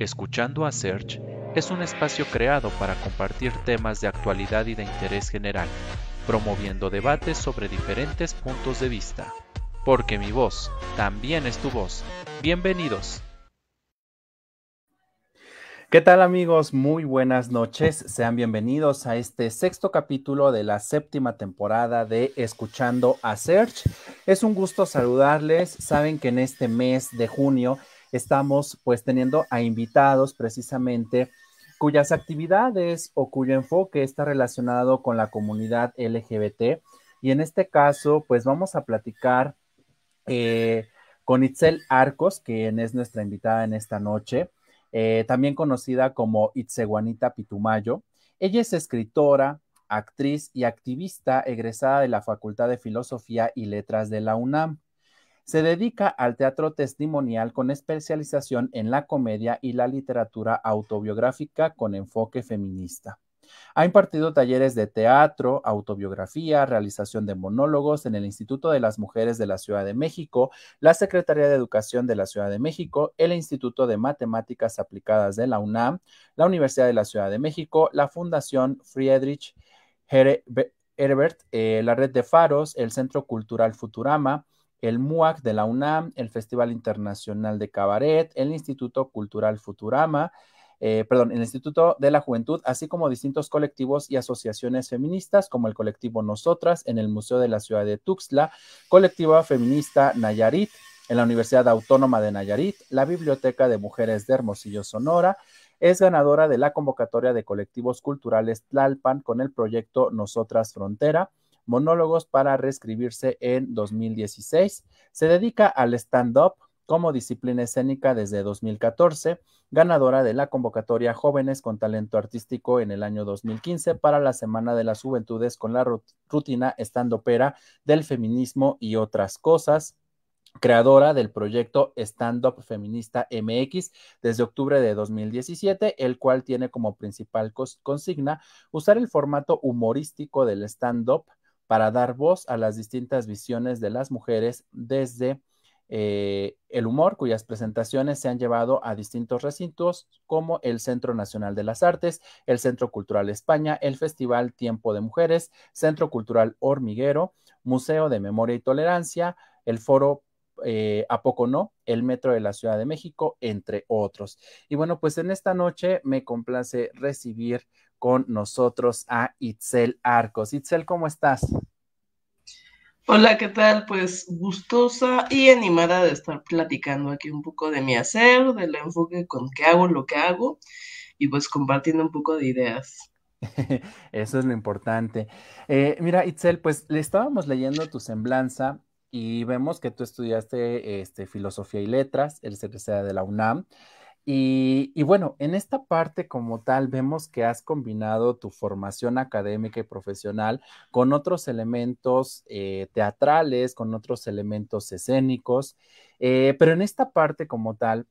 Escuchando a Search es un espacio creado para compartir temas de actualidad y de interés general, promoviendo debates sobre diferentes puntos de vista. Porque mi voz también es tu voz. Bienvenidos. ¿Qué tal amigos? Muy buenas noches. Sean bienvenidos a este sexto capítulo de la séptima temporada de Escuchando a Search. Es un gusto saludarles. Saben que en este mes de junio estamos pues teniendo a invitados precisamente cuyas actividades o cuyo enfoque está relacionado con la comunidad LGBT. Y en este caso, pues vamos a platicar eh, con Itzel Arcos, quien es nuestra invitada en esta noche, eh, también conocida como Itzeguanita Pitumayo. Ella es escritora, actriz y activista egresada de la Facultad de Filosofía y Letras de la UNAM. Se dedica al teatro testimonial con especialización en la comedia y la literatura autobiográfica con enfoque feminista. Ha impartido talleres de teatro, autobiografía, realización de monólogos en el Instituto de las Mujeres de la Ciudad de México, la Secretaría de Educación de la Ciudad de México, el Instituto de Matemáticas Aplicadas de la UNAM, la Universidad de la Ciudad de México, la Fundación Friedrich Herbert, eh, la Red de Faros, el Centro Cultural Futurama, el MUAC de la UNAM, el Festival Internacional de Cabaret, el Instituto Cultural Futurama, eh, perdón, el Instituto de la Juventud, así como distintos colectivos y asociaciones feministas, como el colectivo Nosotras en el Museo de la Ciudad de Tuxtla, Colectiva Feminista Nayarit en la Universidad Autónoma de Nayarit, la Biblioteca de Mujeres de Hermosillo, Sonora, es ganadora de la convocatoria de colectivos culturales Tlalpan con el proyecto Nosotras Frontera, Monólogos para reescribirse en 2016. Se dedica al stand-up como disciplina escénica desde 2014, ganadora de la convocatoria Jóvenes con Talento Artístico en el año 2015 para la Semana de las Juventudes con la rutina stand-upera del feminismo y otras cosas creadora del proyecto Stand Up Feminista MX desde octubre de 2017, el cual tiene como principal consigna usar el formato humorístico del stand-up para dar voz a las distintas visiones de las mujeres desde eh, el humor, cuyas presentaciones se han llevado a distintos recintos como el Centro Nacional de las Artes, el Centro Cultural España, el Festival Tiempo de Mujeres, Centro Cultural Hormiguero, Museo de Memoria y Tolerancia, el Foro eh, A Poco No, el Metro de la Ciudad de México, entre otros. Y bueno, pues en esta noche me complace recibir con nosotros a Itzel Arcos. Itzel, ¿cómo estás? Hola, ¿qué tal? Pues gustosa y animada de estar platicando aquí un poco de mi hacer, del enfoque con que hago lo que hago y pues compartiendo un poco de ideas. Eso es lo importante. Eh, mira, Itzel, pues le estábamos leyendo tu semblanza y vemos que tú estudiaste este, filosofía y letras, el secretario de la UNAM. Y, bueno, en esta parte como tal vemos que has combinado tu formación académica y profesional con otros elementos eh, teatrales, con otros elementos escénicos, eh, pero en esta parte como tal,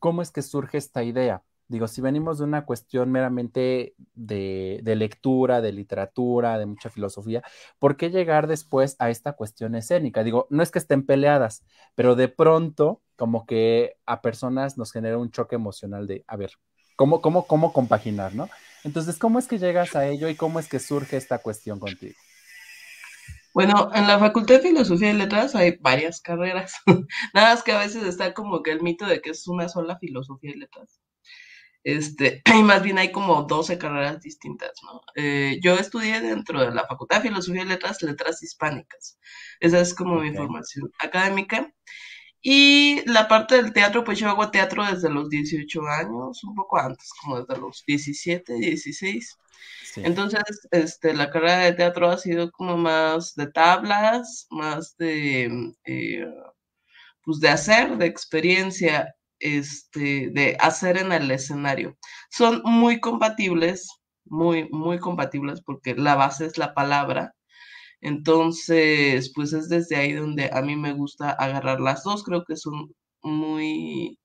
¿cómo es que surge esta idea? Digo, si venimos de una cuestión meramente de, lectura, de literatura, de mucha filosofía, ¿por qué llegar después a esta cuestión escénica? Digo, no es que estén peleadas, pero de pronto como que a personas nos genera un choque emocional de, a ver, ¿cómo, cómo, cómo compaginar, no? Entonces, ¿cómo es que llegas a ello y cómo es que surge esta cuestión contigo? Bueno, en la Facultad de Filosofía y Letras hay varias carreras. Nada más que a veces está como que el mito de que es una sola filosofía y letras. Este, y más bien hay como 12 carreras distintas, ¿no? Eh, yo estudié dentro de la Facultad de Filosofía y Letras, Letras Hispánicas. Esa es como mi formación académica. Y la parte del teatro, pues yo hago teatro desde los 18 años, un poco antes, como desde los 17, 16. Entonces, este, la carrera de teatro ha sido como más de tablas, más de, eh, pues de hacer, de experiencia este, de hacer en el escenario. Son muy compatibles, muy, muy compatibles porque la base es la palabra. Entonces, pues es desde ahí donde a mí me gusta agarrar las dos. Creo que son muy,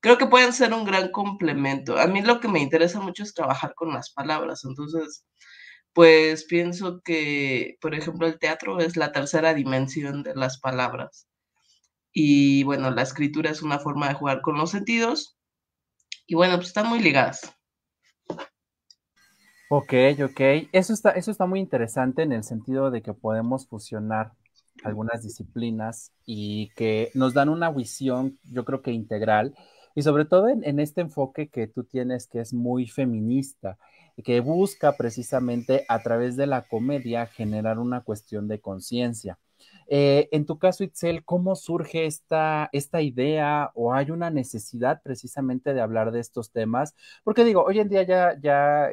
creo que pueden ser un gran complemento. A mí lo que me interesa mucho es trabajar con las palabras. Entonces, pues pienso que, por ejemplo, el teatro es la tercera dimensión de las palabras. Y bueno, la escritura es una forma de jugar con los sentidos. Y bueno, pues están muy ligadas. Ok, ok. Eso está, eso está muy interesante en el sentido de que podemos fusionar algunas disciplinas y que nos dan una visión, yo creo que integral, y sobre todo en, en este enfoque que tú tienes que es muy feminista, que busca precisamente a través de la comedia generar una cuestión de conciencia. Eh, en tu caso, Itzel, ¿cómo surge esta, esta idea o hay una necesidad precisamente de hablar de estos temas? Porque digo, hoy en día ya, ya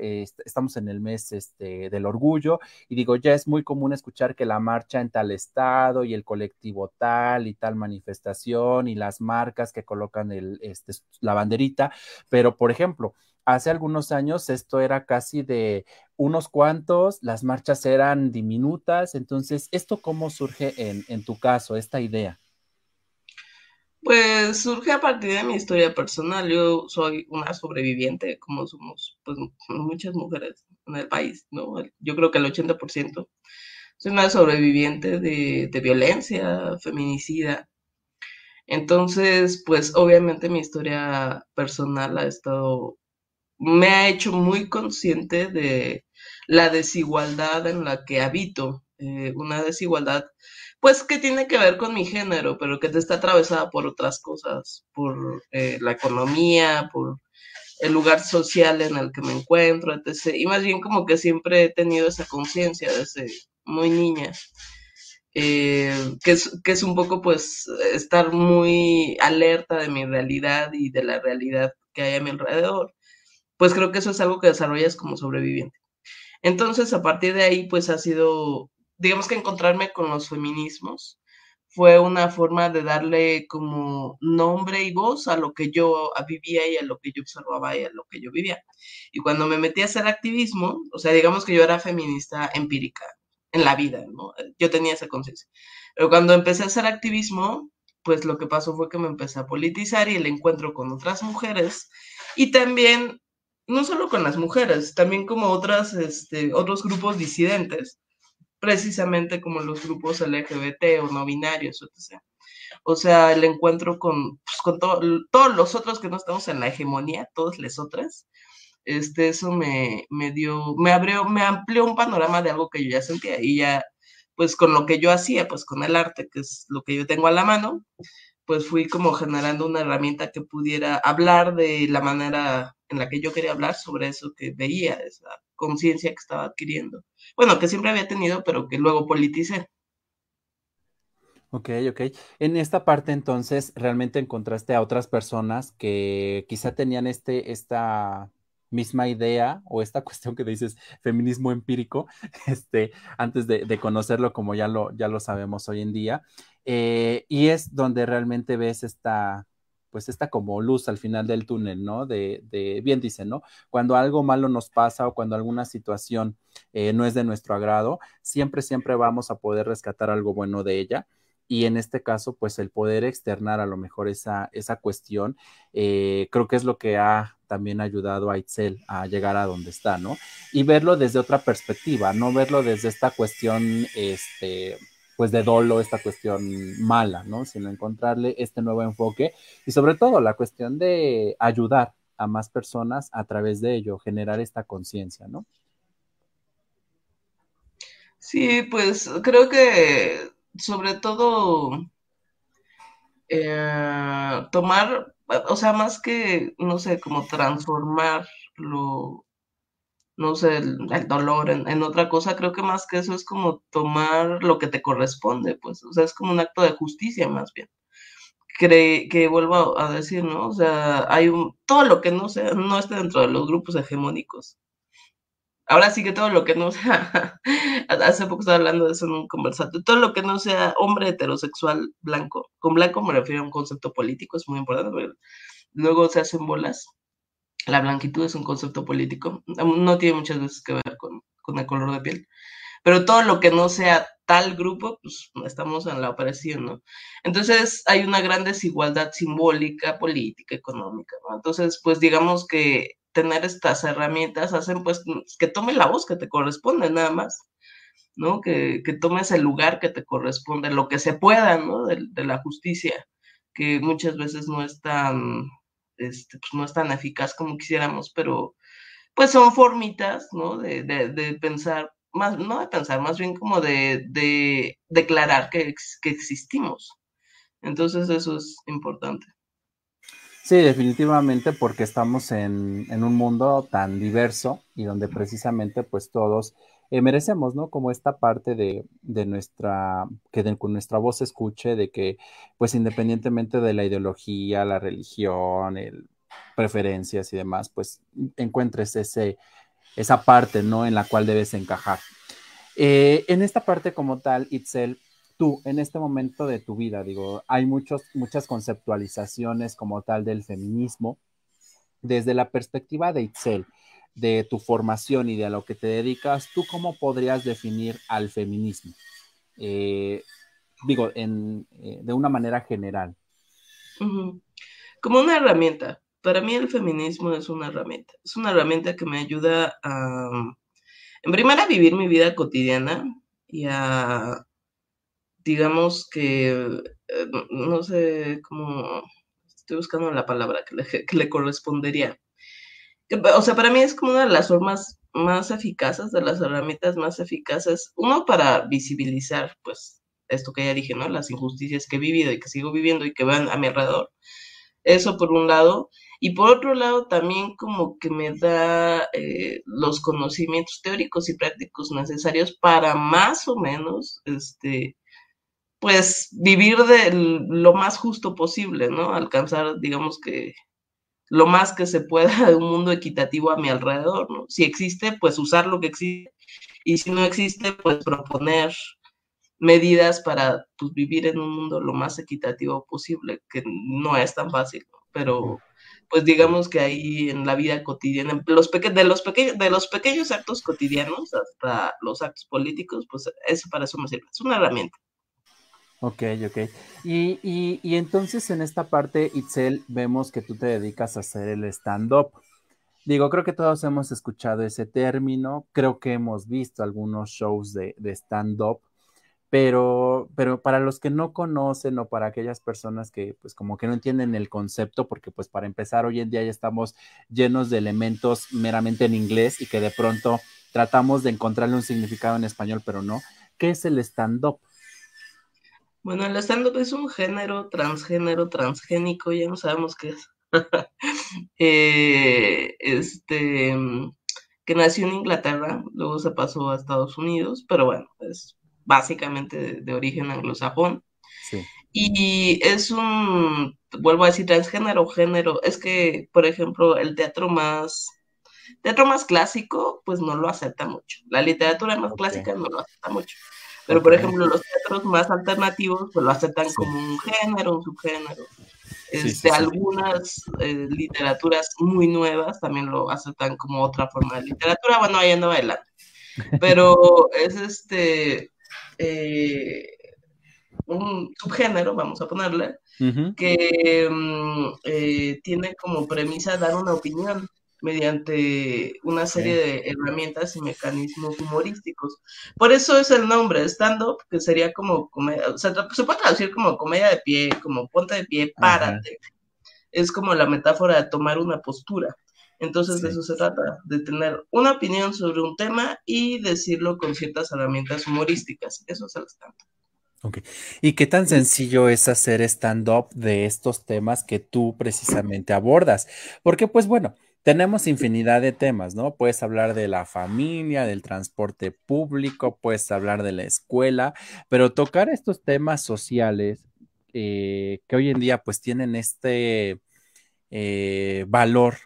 estamos en el mes este, del orgullo y digo, ya es muy común escuchar que la marcha en tal estado y el colectivo tal y tal manifestación y las marcas que colocan el, este, la banderita, pero por ejemplo, hace algunos años esto era casi de unos cuantos, las marchas eran diminutas, entonces, ¿esto cómo surge en, tu caso, esta idea? Pues surge a partir de mi historia personal. Yo soy una sobreviviente, como somos pues, muchas mujeres en el país, ¿no? Yo creo que el 80%. Soy una sobreviviente de, de violencia, feminicida. Entonces, pues obviamente mi historia personal ha estado me ha hecho muy consciente de la desigualdad en la que habito, eh, una desigualdad pues que tiene que ver con mi género, pero que está atravesada por otras cosas, por eh, la economía, por el lugar social en el que me encuentro, etc. Y más bien como que siempre he tenido esa conciencia desde muy niña. Eh, que, es, que es un poco pues estar muy alerta de mi realidad y de la realidad que hay a mi alrededor pues creo que eso es algo que desarrollas como sobreviviente. Entonces, a partir de ahí, pues ha sido, digamos que encontrarme con los feminismos fue una forma de darle como nombre y voz a lo que yo vivía y a lo que yo observaba y a lo que yo vivía. Y cuando me metí a hacer activismo, o sea, digamos que yo era feminista empírica en la vida, ¿no? Yo tenía esa conciencia. Pero cuando empecé a hacer activismo, pues lo que pasó fue que me empecé a politizar y el encuentro con otras mujeres y también no solo con las mujeres, también como otras, este, otros grupos disidentes, precisamente como los grupos LGBT o no binarios, etc. O sea, el encuentro con, pues, con todos los otros que no estamos en la hegemonía, todas las otras, este, eso me, me dio, me abrió, me amplió un panorama de algo que yo ya sentía y ya, pues con lo que yo hacía, pues con el arte, que es lo que yo tengo a la mano, pues fui como generando una herramienta que pudiera hablar de la manera en la que yo quería hablar sobre eso que veía, esa conciencia que estaba adquiriendo. Bueno, que siempre había tenido, pero que luego politicé. Ok, ok. En esta parte entonces, ¿realmente encontraste a otras personas que quizá tenían este, esta misma idea o esta cuestión que dices feminismo empírico, este, antes de, conocerlo como ya lo, ya lo sabemos hoy en día, eh, y es donde realmente ves esta, pues esta como luz al final del túnel, ¿no? De, de bien dicen, ¿no? Cuando algo malo nos pasa o cuando alguna situación eh, no es de nuestro agrado, siempre, siempre vamos a poder rescatar algo bueno de ella. Y en este caso, pues el poder externar a lo mejor esa, esa cuestión, eh, creo que es lo que ha también ayudado a Itzel a llegar a donde está, ¿no? Y verlo desde otra perspectiva, no verlo desde esta cuestión, este, pues de dolo, esta cuestión mala, ¿no? Sino encontrarle este nuevo enfoque y sobre todo la cuestión de ayudar a más personas a través de ello, generar esta conciencia, ¿no? Sí, pues creo que sobre todo eh, tomar, o sea, más que, no sé, como transformar lo, no sé, el, dolor en, otra cosa, creo que más que eso es como tomar lo que te corresponde, pues, o sea, es como un acto de justicia más bien. que vuelvo a decir, ¿no? O sea, hay un, todo lo que no sea, no esté dentro de los grupos hegemónicos. Ahora sí que todo lo que no sea, hace poco estaba hablando de eso en un conversatorio, todo lo que no sea hombre heterosexual blanco, con blanco me refiero a un concepto político, es muy importante, pero luego se hacen bolas la blanquitud es un concepto político, no tiene muchas veces que ver con, el color de piel, pero todo lo que no sea tal grupo, pues estamos en la operación, ¿no? Entonces hay una gran desigualdad simbólica, política, económica, ¿no? Entonces, pues digamos que tener estas herramientas hacen pues que tome la voz que te corresponde nada más, ¿no? Que, que tomes el lugar que te corresponde, lo que se pueda, ¿no? De, la justicia, que muchas veces no es tan este, pues no es tan eficaz como quisiéramos, pero pues son formitas, ¿no? De, de, pensar, más, no de pensar, más bien como de, de declarar que, que existimos. Entonces eso es importante. Sí, definitivamente porque estamos en, un mundo tan diverso y donde precisamente pues todos eh, merecemos, ¿no? Como esta parte de, de nuestra, que de, con nuestra voz se escuche, de que pues independientemente de la ideología, la religión, el, preferencias y demás, pues encuentres ese, esa parte, ¿no? En la cual debes encajar. Eh, en esta parte como tal, Itzel, tú, en este momento de tu vida, digo, hay muchos, muchas conceptualizaciones como tal del feminismo. Desde la perspectiva de Itzel, de tu formación y de a lo que te dedicas, ¿tú cómo podrías definir al feminismo? Eh, digo, en, eh, de una manera general. Como una herramienta. Para mí el feminismo es una herramienta. Es una herramienta que me ayuda a, en primera, a vivir mi vida cotidiana y a, digamos que, eh, no sé cómo, estoy buscando la palabra que le, correspondería o sea, para mí es como una de las formas más eficaces, de las herramientas más eficaces, uno para visibilizar, pues, esto que ya dije, ¿no? Las injusticias que he vivido y que sigo viviendo y que van a mi alrededor. Eso por un lado. Y por otro lado, también como que me da eh, los conocimientos teóricos y prácticos necesarios para más o menos, este, pues, vivir de lo más justo posible, ¿no? Alcanzar, digamos que, lo más que se pueda de un mundo equitativo a mi alrededor, ¿no? Si existe, pues usar lo que existe, y si no existe, pues proponer medidas para pues, vivir en un mundo lo más equitativo posible, que no es tan fácil, pero pues digamos que ahí en la vida cotidiana, los de, los pequeños, de los pequeños actos cotidianos hasta los actos políticos, pues eso para eso me sirve, es una herramienta. Ok, ok. Y, y, entonces en esta parte, Itzel, vemos que tú te dedicas a hacer el stand-up. Digo, creo que todos hemos escuchado ese término, creo que hemos visto algunos shows de, de stand-up, pero, pero para los que no conocen o para aquellas personas que pues como que no entienden el concepto, porque pues para empezar hoy en día ya estamos llenos de elementos meramente en inglés y que de pronto tratamos de encontrarle un significado en español, pero no. ¿Qué es el stand-up? Bueno, el stand-up es un género transgénero, transgénico, ya no sabemos qué es. Eh, este, que nació en Inglaterra, luego se pasó a Estados Unidos, pero bueno, es básicamente de, origen anglosajón. Sí. Y es un, vuelvo a decir, transgénero, género. Es que, por ejemplo, el teatro más, teatro más clásico, pues no lo acepta mucho. La literatura más clásica no lo acepta mucho. Pero, por ejemplo, los teatros más alternativos pues lo aceptan como un género, un subgénero. Este, algunas eh, literaturas muy nuevas también lo aceptan como otra forma de literatura. Bueno, ahí ando adelante. Pero es este eh, un subgénero, vamos a ponerle, que mm, eh, tiene como premisa dar una opinión mediante una serie de herramientas y mecanismos humorísticos. Por eso es el nombre, stand-up, que sería como comedia, o sea, se puede traducir como comedia de pie, como ponte de pie, párate. Es como la metáfora de tomar una postura. Entonces de eso se trata, de tener una opinión sobre un tema y decirlo con ciertas herramientas humorísticas. Eso es el stand-up. Ok. ¿Y qué tan sencillo es hacer stand-up de estos temas que tú precisamente abordas? Porque, pues bueno, tenemos infinidad de temas, ¿no? Puedes hablar de la familia, del transporte público, puedes hablar de la escuela, pero tocar estos temas sociales eh, que hoy en día pues tienen este eh, valor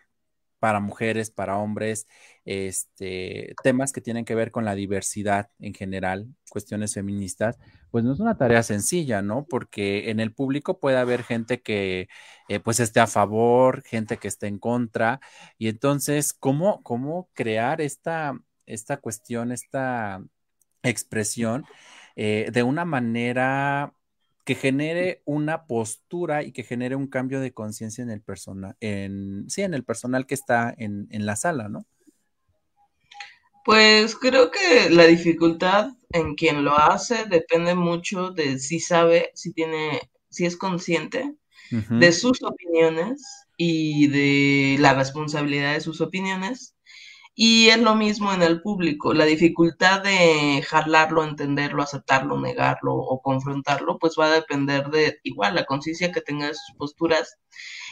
para mujeres, para hombres, este, temas que tienen que ver con la diversidad en general, cuestiones feministas, pues no es una tarea sencilla, ¿no? Porque en el público puede haber gente que eh, pues esté a favor, gente que esté en contra, y entonces, ¿cómo, cómo crear esta, esta cuestión, esta expresión eh, de una manera que genere una postura y que genere un cambio de conciencia en el personal, en, sí, en el personal que está en, en la sala, ¿no? Pues creo que la dificultad en quien lo hace depende mucho de si sabe, si tiene, si es consciente de sus opiniones y de la responsabilidad de sus opiniones. Y es lo mismo en el público, la dificultad de jalarlo, entenderlo, aceptarlo, negarlo o confrontarlo, pues va a depender de igual la conciencia que tenga de sus posturas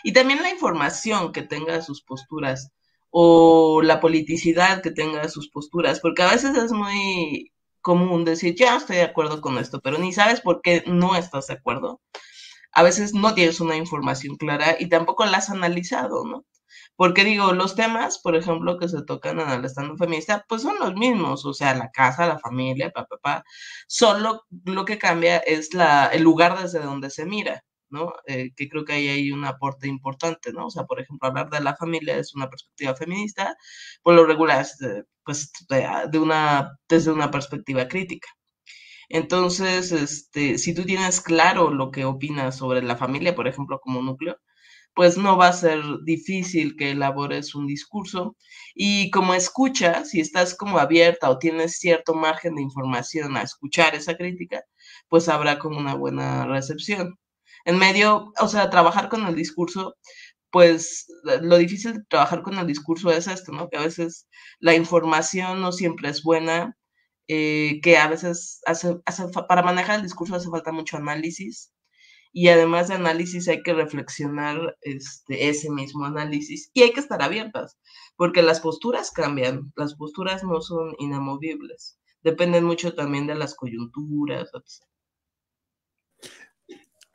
y también la información que tenga de sus posturas o la politicidad que tenga sus posturas, porque a veces es muy común decir, ya estoy de acuerdo con esto, pero ni sabes por qué no estás de acuerdo. A veces no tienes una información clara y tampoco la has analizado, ¿no? Porque digo, los temas, por ejemplo, que se tocan en el estando feminista, pues son los mismos, o sea, la casa, la familia, papá, papá, solo lo que cambia es la, el lugar desde donde se mira. Eh, que creo que ahí hay un aporte importante, ¿no? O sea, por ejemplo, hablar de la familia es una perspectiva feminista, por lo regular es pues de, una, desde una perspectiva crítica. Entonces, este, si tú tienes claro lo que opinas sobre la familia, por ejemplo, como núcleo, pues no va a ser difícil que elabores un discurso. Y como escucha, si estás como abierta o tienes cierto margen de información a escuchar esa crítica, pues habrá como una buena recepción. En medio, o sea, trabajar con el discurso, pues lo difícil de trabajar con el discurso es esto, ¿no? Que a veces la información no siempre es buena, eh, que a veces hace, para manejar el discurso hace falta mucho análisis y además de análisis hay que reflexionar este, ese mismo análisis y hay que estar abiertas, porque las posturas cambian, las posturas no son inamovibles, dependen mucho también de las coyunturas, etc.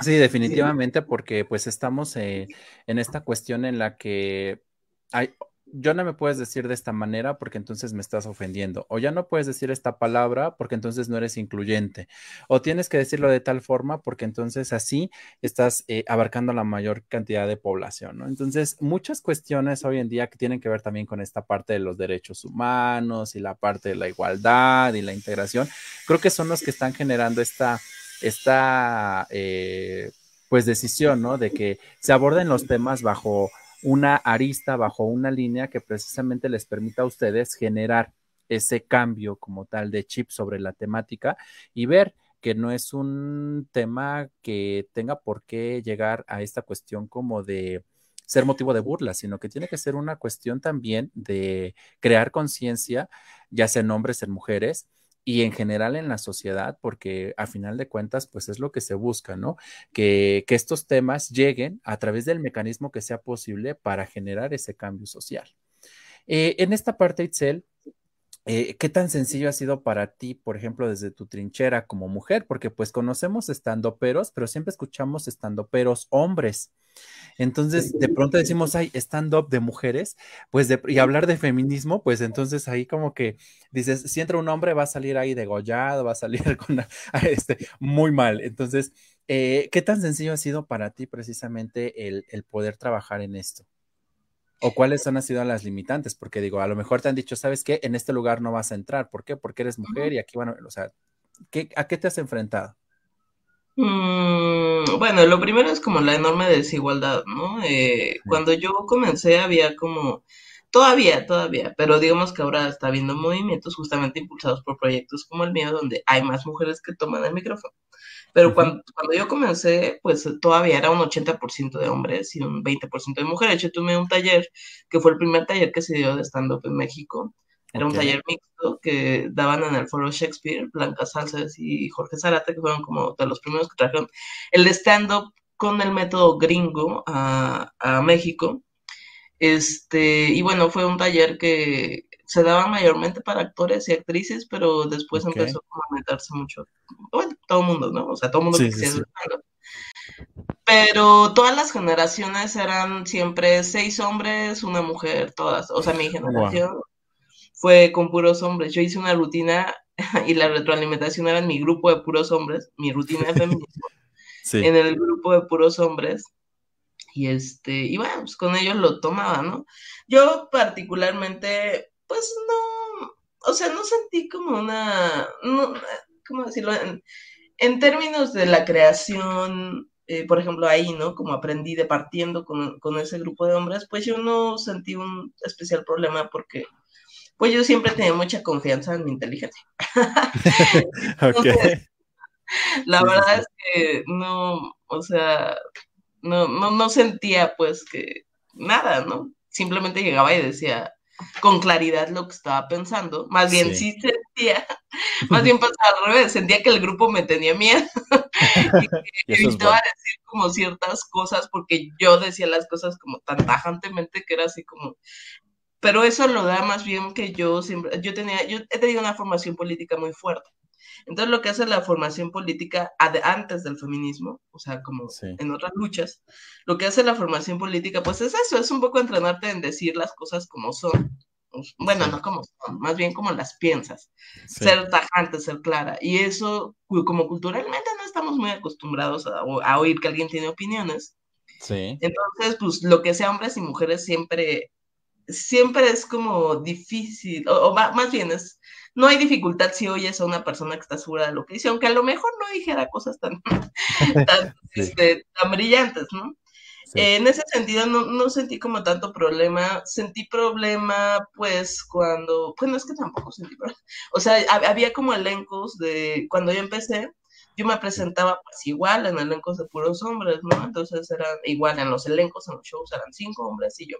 Sí, definitivamente, porque pues estamos eh, en esta cuestión en la que hay, yo no me puedes decir de esta manera porque entonces me estás ofendiendo, o ya no puedes decir esta palabra porque entonces no eres incluyente, o tienes que decirlo de tal forma porque entonces así estás eh, abarcando la mayor cantidad de población, ¿no? Entonces, muchas cuestiones hoy en día que tienen que ver también con esta parte de los derechos humanos y la parte de la igualdad y la integración, creo que son los que están generando esta esta eh, pues decisión, ¿no? De que se aborden los temas bajo una arista, bajo una línea que precisamente les permita a ustedes generar ese cambio como tal de chip sobre la temática y ver que no es un tema que tenga por qué llegar a esta cuestión como de ser motivo de burla, sino que tiene que ser una cuestión también de crear conciencia, ya sea en hombres, en mujeres, y en general en la sociedad, porque a final de cuentas, pues es lo que se busca, ¿no? Que, estos temas lleguen a través del mecanismo que sea posible para generar ese cambio social. Eh, en esta parte, Itzel, eh, ¿qué tan sencillo ha sido para ti, por ejemplo, desde tu trinchera como mujer? Porque pues conocemos estando peros, pero siempre escuchamos estando peros hombres. Entonces, de pronto decimos, hay stand-up de mujeres, pues, y hablar de feminismo, pues entonces ahí como que dices, si entra un hombre va a salir ahí degollado, va a salir con este, muy mal. Entonces, eh, ¿qué tan sencillo ha sido para ti precisamente el, poder trabajar en esto? ¿O cuáles han sido las limitantes? Porque digo, a lo mejor te han dicho, ¿sabes qué? En este lugar no vas a entrar. ¿Por qué? Porque eres mujer y aquí, bueno, o sea, ¿a qué te has enfrentado? Mm, bueno, lo primero es como la enorme desigualdad, ¿no? Eh, cuando yo comencé había como, todavía, todavía, pero digamos que ahora está habiendo movimientos justamente impulsados por proyectos como el mío, donde hay más mujeres que toman el micrófono. Pero cuando, cuando yo comencé, pues todavía era un 80% de hombres y un 20% de mujeres. Yo tuve un taller, que fue el primer taller que se dio de stand-up en México, era un taller mixto que daban en el foro Shakespeare, Blanca Salces y Jorge Zarate, que fueron como de los primeros que trajeron el stand-up con el método gringo a, México. Este, y bueno, fue un taller que se daba mayormente para actores y actrices, pero después empezó a meterse mucho, bueno, todo el mundo, ¿no? O sea, todo el mundo que quisiera Pero todas las generaciones eran siempre seis hombres, una mujer, todas. O sea, mi generación fue con puros hombres. Yo hice una rutina y la retroalimentación era en mi grupo de puros hombres, mi rutina de feminismo, en el grupo de puros hombres. Y este, y bueno, pues con ellos lo tomaba, ¿no? Yo particularmente, pues no, o sea, no sentí como una, no, ¿cómo decirlo? En, términos de la creación, eh, por ejemplo, ahí, ¿no? Como aprendí de partiendo con, con, ese grupo de hombres, pues yo no sentí un especial problema porque pues yo siempre tenía mucha confianza en mi inteligencia. La verdad es que no, o sea, no, no, no sentía pues que nada, ¿no? Simplemente llegaba y decía con claridad lo que estaba pensando, más bien sí, sentía, más bien pasaba al revés, sentía que el grupo me tenía miedo y que evitaba decir como ciertas cosas porque yo decía las cosas como tan tajantemente que era así como, pero eso lo da más bien que yo siempre, yo tenía, yo he tenido una formación política muy fuerte. Entonces, lo que hace la formación política antes del feminismo, o sea, como en otras luchas, lo que hace la formación política, pues es eso, es un poco entrenarte en decir las cosas como son. Bueno, no como son, más bien como las piensas. Ser tajante, ser clara. Y eso, como culturalmente no estamos muy acostumbrados a, a oír que alguien tiene opiniones. Sí. Entonces, pues lo que sea hombres y mujeres siempre, siempre es como difícil, o, o más bien es no hay dificultad si oyes a una persona que está segura de lo que dice, aunque a lo mejor no dijera cosas tan, este, tan, brillantes, ¿no? en ese sentido no, no, sentí como tanto problema, sentí problema pues cuando, bueno, es que tampoco sentí problema, o sea, había como elencos de, cuando yo empecé, yo me presentaba pues igual en elencos de puros hombres, ¿no? Entonces eran igual en los elencos, en los shows eran cinco hombres y yo.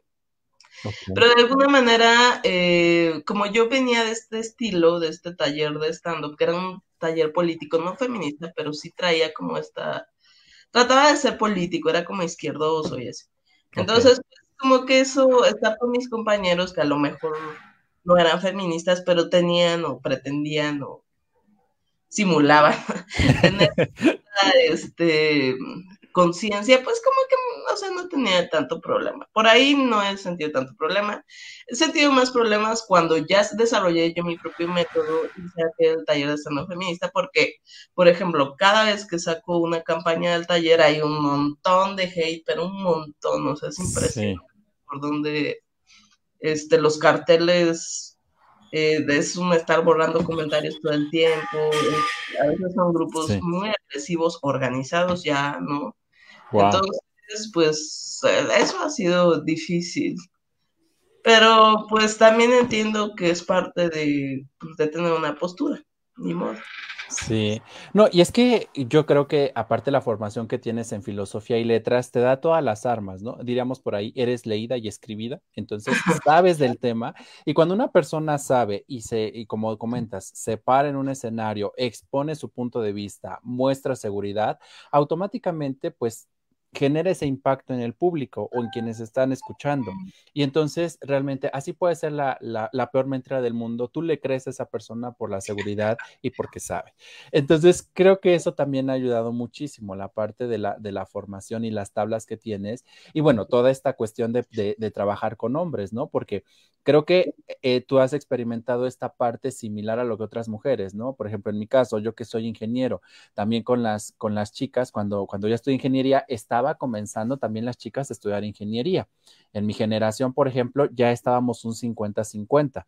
Pero de alguna manera, eh, como yo venía de este estilo, de este taller de stand-up, que era un taller político, no feminista, pero sí traía como esta, trataba de ser político, era como izquierdoso y eso. Entonces, como que eso, estar con mis compañeros que a lo mejor no eran feministas, pero tenían o pretendían o simulaban tener este conciencia, pues como que, o sea, no tenía tanto problema. Por ahí no he sentido tanto problema. He sentido más problemas cuando ya desarrollé yo mi propio método y el taller de stand feminista, porque, por ejemplo, cada vez que saco una campaña del taller hay un montón de hate, pero un montón, o sea, es impresionante por donde este, los carteles eh, es un estar borrando comentarios todo el tiempo, a veces son grupos muy agresivos, organizados ya, ¿no? Entonces, pues eso ha sido difícil. Pero pues también entiendo que es parte de, pues, de tener una postura, ni modo. Sí, no, y es que yo creo que aparte de la formación que tienes en filosofía y letras, te da todas las armas, ¿no? Diríamos por ahí, eres leída y escribida, entonces sabes del tema, y cuando una persona sabe y se, y como comentas, se para en un escenario, expone su punto de vista, muestra seguridad, automáticamente pues genera ese impacto en el público o en quienes están escuchando. Y entonces, realmente, así puede ser la, peor mentira del mundo. Tú le crees a esa persona por la seguridad y porque sabe. Entonces, creo que eso también ha ayudado muchísimo, la parte de la, de la formación y las tablas que tienes. Y bueno, toda esta cuestión de, de, trabajar con hombres, ¿no? Porque creo que eh, tú has experimentado esta parte similar a lo que otras mujeres, ¿no? Por ejemplo, en mi caso, yo que soy ingeniero, también con las, con las chicas, cuando, cuando yo estoy ingeniería, está comenzando también las chicas a estudiar ingeniería. En mi generación, por ejemplo, ya estábamos un 50-50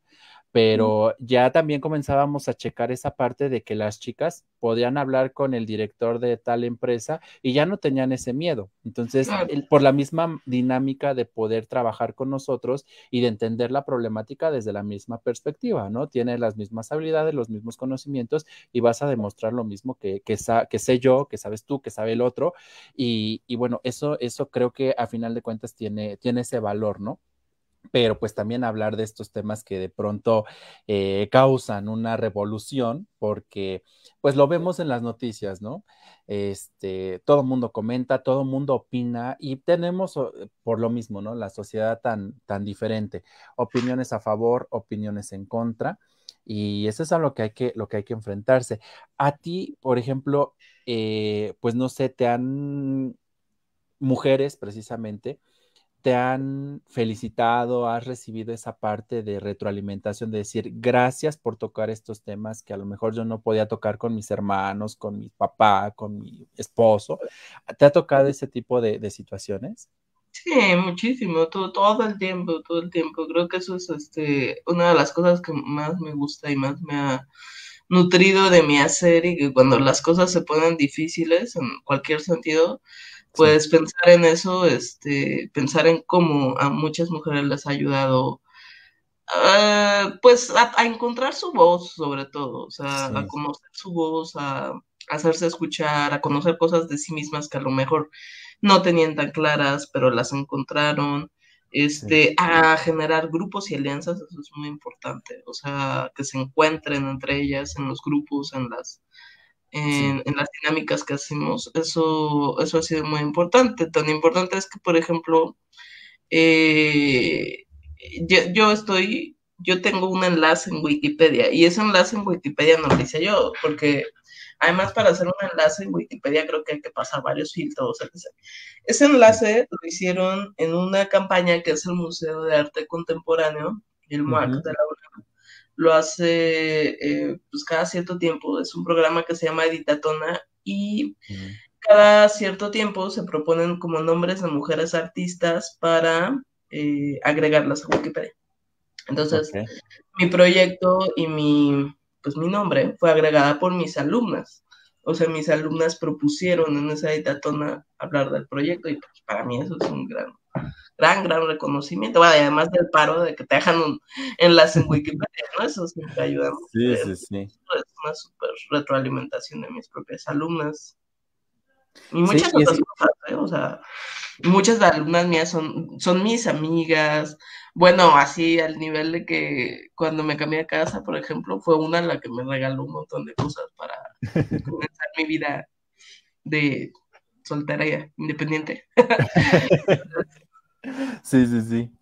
pero ya también comenzábamos a checar esa parte de que las chicas podían hablar con el director de tal empresa y ya no tenían ese miedo. Entonces, por la misma dinámica de poder trabajar con nosotros y de entender la problemática desde la misma perspectiva, ¿no? Tienes las mismas habilidades, los mismos conocimientos y vas a demostrar lo mismo que, que, que sé yo, que sabes tú, que sabe el otro. Y, y bueno, eso, eso creo que a final de cuentas tiene, tiene ese valor, ¿no? Pero pues también hablar de estos temas que de pronto eh, causan una revolución, porque pues lo vemos en las noticias, ¿no? Este, todo mundo comenta, todo mundo opina y tenemos por lo mismo, ¿no? La sociedad tan, tan diferente, opiniones a favor, opiniones en contra. Y eso es a lo que hay que, lo que, hay que enfrentarse. A ti, por ejemplo, eh, pues no sé, te han mujeres precisamente, te han felicitado, has recibido esa parte de retroalimentación, de decir gracias por tocar estos temas que a lo mejor yo no podía tocar con mis hermanos, con mi papá, con mi esposo. ¿Te ha tocado ese tipo de, situaciones? Sí, muchísimo, todo, todo, el tiempo, todo el tiempo. Creo que eso es este, una de las cosas que más me gusta y más me ha nutrido de mi hacer y que cuando las cosas se ponen difíciles en cualquier sentido, pues pensar en eso, este, pensar en cómo a muchas mujeres les ha ayudado, ah, pues a, encontrar su voz sobre todo, o sea, a conocer su voz, a, hacerse escuchar, a conocer cosas de sí mismas que a lo mejor no tenían tan claras, pero las encontraron, este, a generar grupos y alianzas, eso es muy importante, o sea, que se encuentren entre ellas en los grupos, en las, en, las dinámicas que hacemos, eso, eso ha sido muy importante, tan importante es que, por ejemplo, eh, yo, estoy, yo tengo un enlace en Wikipedia y ese enlace en Wikipedia no lo hice yo, porque además para hacer un enlace en Wikipedia creo que hay que pasar varios filtros. Ese enlace lo hicieron en una campaña que es el Museo de Arte Contemporáneo, el MUAC de la UNAM. Lo hace eh, pues cada cierto tiempo, es un programa que se llama Editatona y cada cierto tiempo se proponen como nombres de mujeres artistas para eh, agregarlas a Wikipedia. Entonces, mi proyecto y mi, pues mi nombre fue agregada por mis alumnas. O sea, mis alumnas propusieron en esa editatona hablar del proyecto y pues, para mí eso es un gran, gran, gran reconocimiento. Bueno, además del paro de que te dejan un enlace en Wikipedia, ¿no? Eso siempre ayuda. Sí, sí, sí. Es una super retroalimentación de mis propias alumnas. Y muchas otras cosas, ¿eh? O sea, muchas de alumnas mías son, son mis amigas. Bueno, así al nivel de que cuando me cambié de casa, por ejemplo, fue una la que me regaló un montón de cosas para comenzar mi vida de soltera independiente. sí, sí, sí.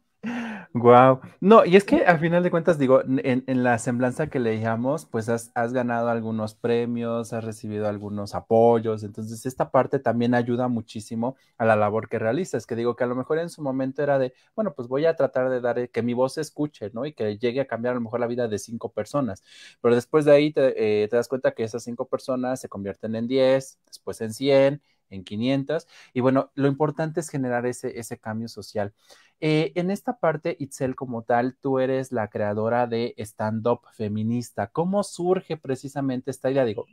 Wow. No, y es que al final de cuentas, digo, en, la semblanza que leíamos, pues has, ganado algunos premios, has recibido algunos apoyos, entonces esta parte también ayuda muchísimo a la labor que realizas, que digo que a lo mejor en su momento era de, bueno, pues voy a tratar de dar, que mi voz se escuche, ¿no? Y que llegue a cambiar a lo mejor la vida de cinco personas, pero después de ahí te, eh, te das cuenta que esas cinco personas se convierten en diez, después en cien, en 500. Y bueno, lo importante es generar ese, ese cambio social. Eh, en esta parte, Itzel, como tal, tú eres la creadora de stand-up feminista. ¿Cómo surge precisamente esta idea? Digo,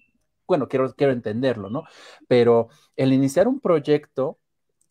bueno, quiero, quiero entenderlo, ¿no? Pero el iniciar un proyecto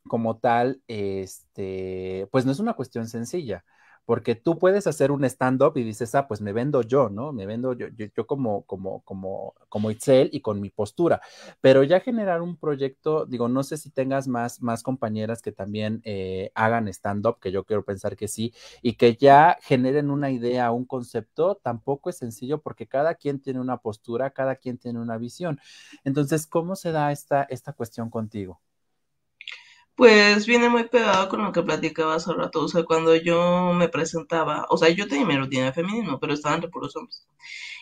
como tal, este, pues no es una cuestión sencilla porque tú puedes hacer un stand-up y dices, ah, pues me vendo yo, ¿no? Me vendo yo, yo, como, como, como, como Itzel y con mi postura, pero ya generar un proyecto, digo, no sé si tengas más, más compañeras que también eh, hagan stand-up, que yo quiero pensar que sí, y que ya generen una idea, un concepto, tampoco es sencillo porque cada quien tiene una postura, cada quien tiene una visión. Entonces, ¿cómo se da esta, esta cuestión contigo? Pues viene muy pegado con lo que platicaba hace rato, o sea, cuando yo me presentaba, o sea, yo tenía mi rutina de feminismo, pero estaban entre puros hombres.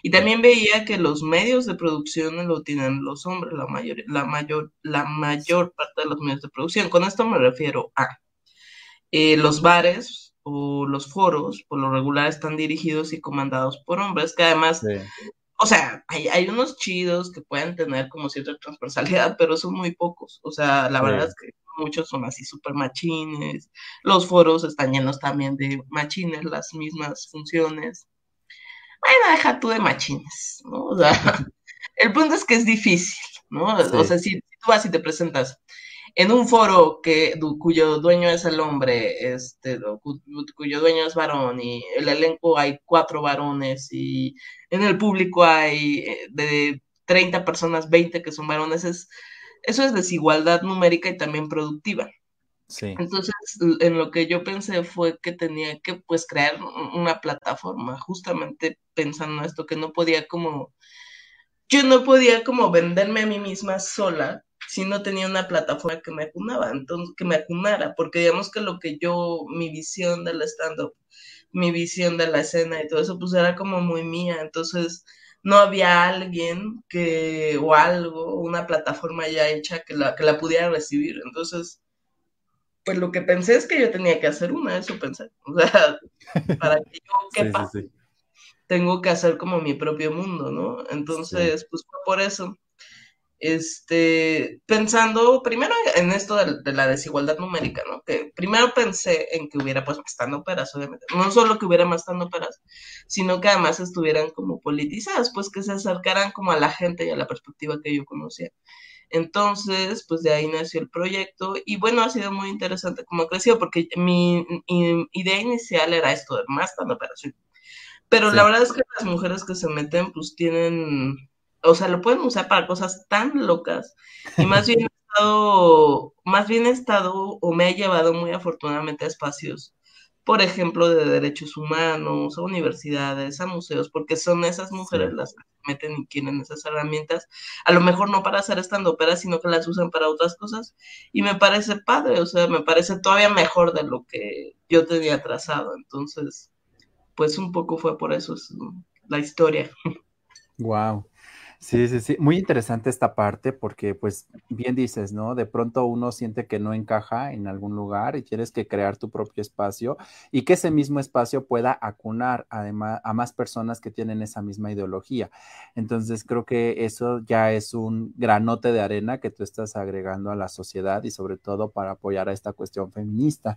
Y también veía que los medios de producción lo tienen los hombres, la mayor, la mayor, la mayor parte de los medios de producción. Con esto me refiero a eh, los bares o los foros, por lo regular están dirigidos y comandados por hombres, que además o sea, hay, hay, unos chidos que pueden tener como cierta transversalidad, pero son muy pocos. O sea, la verdad es que muchos son así súper machines, los foros están llenos también de machines, las mismas funciones. Bueno, deja tú de machines, ¿no? O sea, el punto es que es difícil, ¿no? O sea, si, tú vas y te presentas en un foro que cuyo dueño es el hombre, este, cuyo dueño es varón y el elenco hay cuatro varones y en el público hay eh, de 30 personas, 20 que son varones, es, eso es desigualdad numérica y también productiva. Sí. Entonces, en lo que yo pensé fue que tenía que pues crear una plataforma, justamente pensando en esto, que no podía como, yo no podía como venderme a mí misma sola si no tenía una plataforma que me acunaba, entonces que me acunara, porque digamos que lo que yo, mi visión del stand-up, mi visión de la escena y todo eso, pues era como muy mía, entonces no había alguien que, o algo, una plataforma ya hecha que la, que la pudiera recibir. Entonces, pues lo que pensé es que yo tenía que hacer una, eso pensé. O sea, para que yo quepa, tengo que hacer como mi propio mundo, ¿no? Entonces, pues fue por eso este, pensando primero en esto de, la desigualdad numérica, ¿no? Que primero pensé en que hubiera pues más operas, obviamente. No solo que hubiera más operas, sino que además estuvieran como politizadas, pues que se acercaran como a la gente y a la perspectiva que yo conocía. Entonces, pues de ahí nació el proyecto y bueno, ha sido muy interesante cómo ha crecido porque mi, idea inicial era esto de más operas. Pero la verdad es que las mujeres que se meten pues tienen o sea, lo pueden usar para cosas tan locas. Y más bien estado, más bien he estado o me ha llevado muy afortunadamente a espacios por ejemplo, de derechos humanos, a universidades, a museos, porque son esas mujeres las que meten y quieren esas herramientas, a lo mejor no para hacer estando ópera, sino que las usan para otras cosas, y me parece padre, o sea, me parece todavía mejor de lo que yo tenía trazado, entonces, pues un poco fue por eso la historia. Wow. Sí, sí, sí. Muy interesante esta parte porque, pues, bien dices, ¿no? De pronto uno siente que no encaja en algún lugar y tienes que crear tu propio espacio y que ese mismo espacio pueda acunar además a más personas que tienen esa misma ideología. Entonces, creo que eso ya es un granote de arena que tú estás agregando a la sociedad y sobre todo para apoyar a esta cuestión feminista.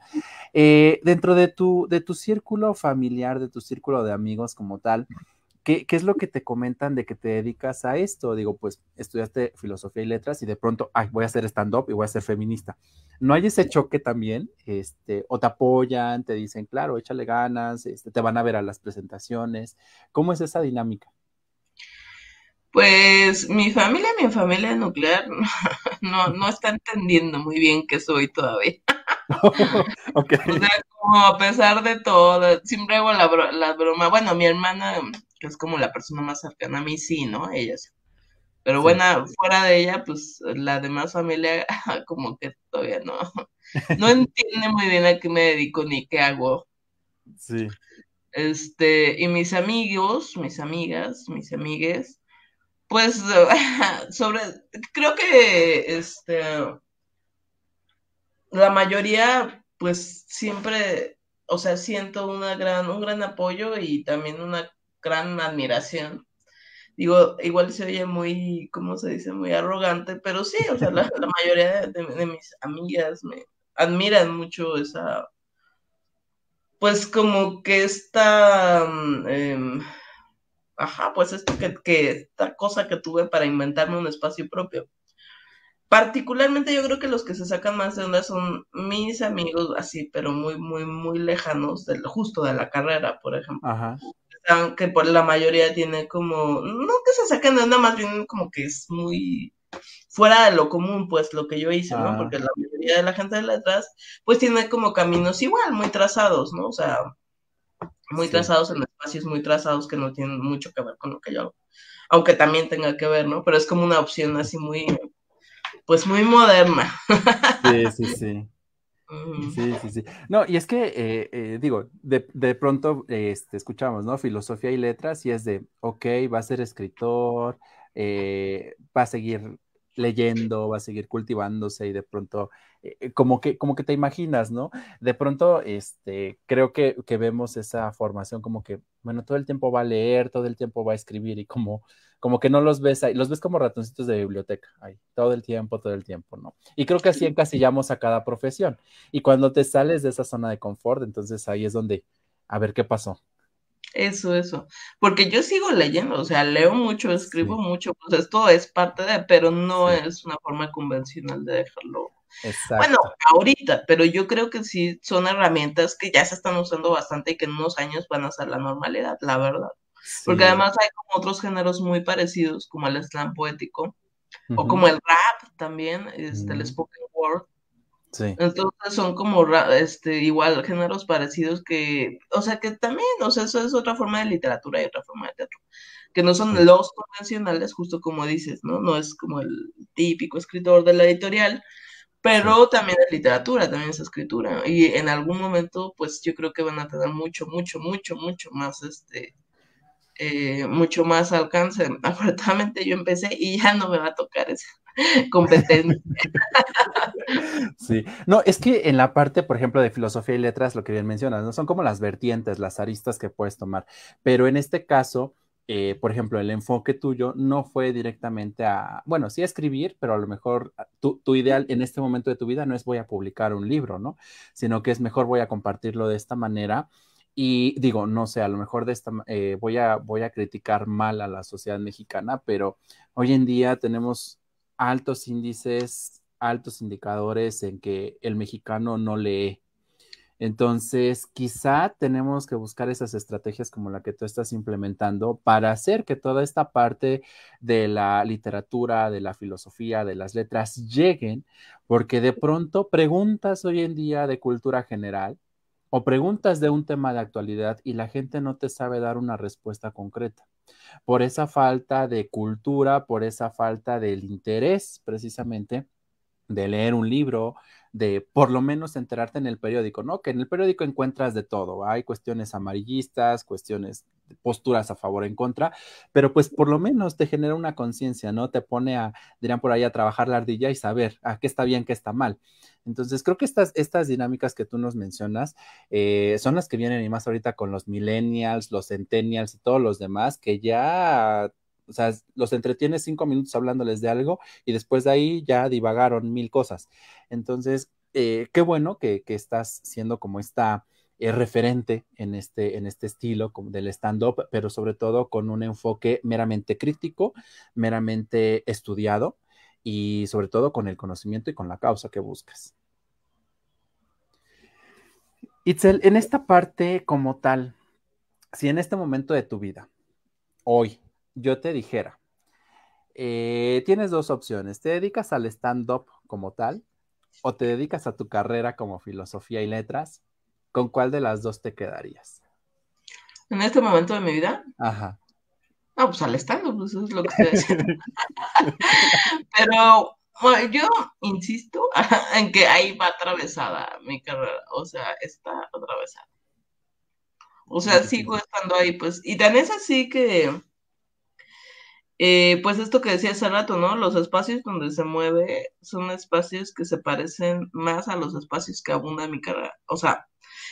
Eh, dentro de tu, de tu círculo familiar, de tu círculo de amigos como tal, ¿Qué, es lo que te comentan de que te dedicas a esto? Digo, pues estudiaste filosofía y letras y de pronto, ay, voy a hacer stand-up y voy a ser feminista. ¿No hay ese choque también? Este, o te apoyan, te dicen, claro, échale ganas, este, te van a ver a las presentaciones. ¿Cómo es esa dinámica? Pues mi familia, mi familia nuclear, no, no está entendiendo muy bien qué soy todavía. okay. O sea, como a pesar de todo, siempre hago la, la broma. Bueno, mi hermana es como la persona más cercana a mí, sí, ¿no? Ella Pero bueno, fuera de ella, pues la demás familia como que todavía no, no entiende muy bien a qué me dedico ni qué hago. Sí. Este, y mis amigos, mis amigas, mis amigues, pues sobre, creo que este, la mayoría, pues siempre, o sea, siento una gran, un gran apoyo y también una gran admiración. Digo, igual se oye muy, ¿cómo se dice? Muy arrogante, pero sí, o sea, la, mayoría de, mis amigas me admiran mucho esa, pues como que esta, mm, em, ajá, pues esto que, que, esta cosa que tuve para inventarme un espacio propio. Particularmente yo creo que los que se sacan más de onda son mis amigos así, pero muy, muy, muy lejanos, del, justo de la carrera, por ejemplo. Ajá que por la mayoría tiene como, no que se saquen de onda, más bien como que es muy fuera de lo común, pues lo que yo hice, ¿no? Ah. Porque la mayoría de la gente de letras, pues tiene como caminos igual, muy trazados, ¿no? O sea, muy trazados en espacios muy trazados que no tienen mucho que ver con lo que yo hago. Aunque también tenga que ver, ¿no? Pero es como una opción así muy, pues muy moderna. Sí, sí, sí. Sí, sí, sí. No, y es que, eh, eh, digo, de, de pronto este, escuchamos, ¿no? Filosofía y letras, y es de, ok, va a ser escritor, eh, va a seguir leyendo, va a seguir cultivándose y de pronto, como, que, como que te imaginas, ¿no? De pronto, este, creo que, que vemos esa formación como que, bueno, todo el tiempo va a leer, todo el tiempo va a escribir y como como que no los ves ahí, los ves como ratoncitos de biblioteca, ahí, todo el tiempo, todo el tiempo, ¿no? Y creo que así encasillamos a cada profesión. Y cuando te sales de esa zona de confort, entonces ahí es donde, a ver qué pasó. Eso, eso. Porque yo sigo leyendo, o sea, leo mucho, escribo mucho, pues esto es parte de, pero no es una forma convencional de dejarlo. Exacto. Bueno, ahorita, pero yo creo que sí son herramientas que ya se están usando bastante y que en unos años van a ser la normalidad, la verdad. Porque además hay como otros géneros muy parecidos, como el slam poético, o como el rap también, este, el spoken word. Sí. Entonces son como este, igual géneros parecidos que, o sea, que también, o sea, eso es otra forma de literatura y otra forma de teatro, que no son los convencionales, justo como dices, ¿no? No es como el típico escritor de la editorial, pero también es literatura, también es escritura, y en algún momento, pues yo creo que van a tener mucho, mucho, mucho, mucho más, este, eh, mucho más alcance. Afortunadamente yo empecé y ya no me va a tocar esa competencia. Sí, no, es que en la parte, por ejemplo, de filosofía y letras, lo que bien mencionas, no son como las vertientes, las aristas que puedes tomar, pero en este caso, eh, por ejemplo, el enfoque tuyo no fue directamente a, bueno, sí a escribir, pero a lo mejor tu, tu, ideal en este momento de tu vida no es voy a publicar un libro, ¿no? Sino que es mejor voy a compartirlo de esta manera y digo, no sé, a lo mejor de esta, eh, voy, a, voy a criticar mal a la sociedad mexicana, pero hoy en día tenemos altos índices, altos indicadores en que el mexicano no lee. Entonces, quizá tenemos que buscar esas estrategias como la que tú estás implementando para hacer que toda esta parte de la literatura, de la filosofía, de las letras lleguen, porque de pronto preguntas hoy en día de cultura general o preguntas de un tema de actualidad y la gente no te sabe dar una respuesta concreta. Por esa falta de cultura, por esa falta del interés precisamente de leer un libro, de por lo menos enterarte en el periódico, ¿no? Que en el periódico encuentras de todo, hay cuestiones amarillistas, cuestiones, posturas a favor en contra, pero pues por lo menos te genera una conciencia, ¿no? Te pone a, dirían por ahí, a trabajar la ardilla y saber a qué está bien, qué está mal. Entonces, creo que estas, estas dinámicas que tú nos mencionas eh, son las que vienen y más ahorita con los millennials, los centennials y todos los demás, que ya o sea, los entretienes cinco minutos hablándoles de algo y después de ahí ya divagaron mil cosas. Entonces, eh, qué bueno que, estás siendo como esta eh, referente en este, en este estilo como del stand-up, pero sobre todo con un enfoque meramente crítico, meramente estudiado y sobre todo con el conocimiento y con la causa que buscas. Itzel, en esta parte como tal, si en este momento de tu vida, hoy, yo te dijera, eh, tienes dos opciones, te dedicas al stand-up como tal o te dedicas a tu carrera como filosofía y letras, ¿con cuál de las dos te quedarías? En este momento de mi vida. Ajá. Ah, pues al stand-up, pues es lo que estoy haciendo. Pero bueno, yo insisto en que ahí va atravesada mi carrera, o sea, está atravesada. O sea, sigo estando ahí, pues, y tan es así que eh, pues esto que decía hace rato, ¿no? Los espacios donde se mueve son espacios que se parecen más a los espacios que abunda mi carrera. O sea,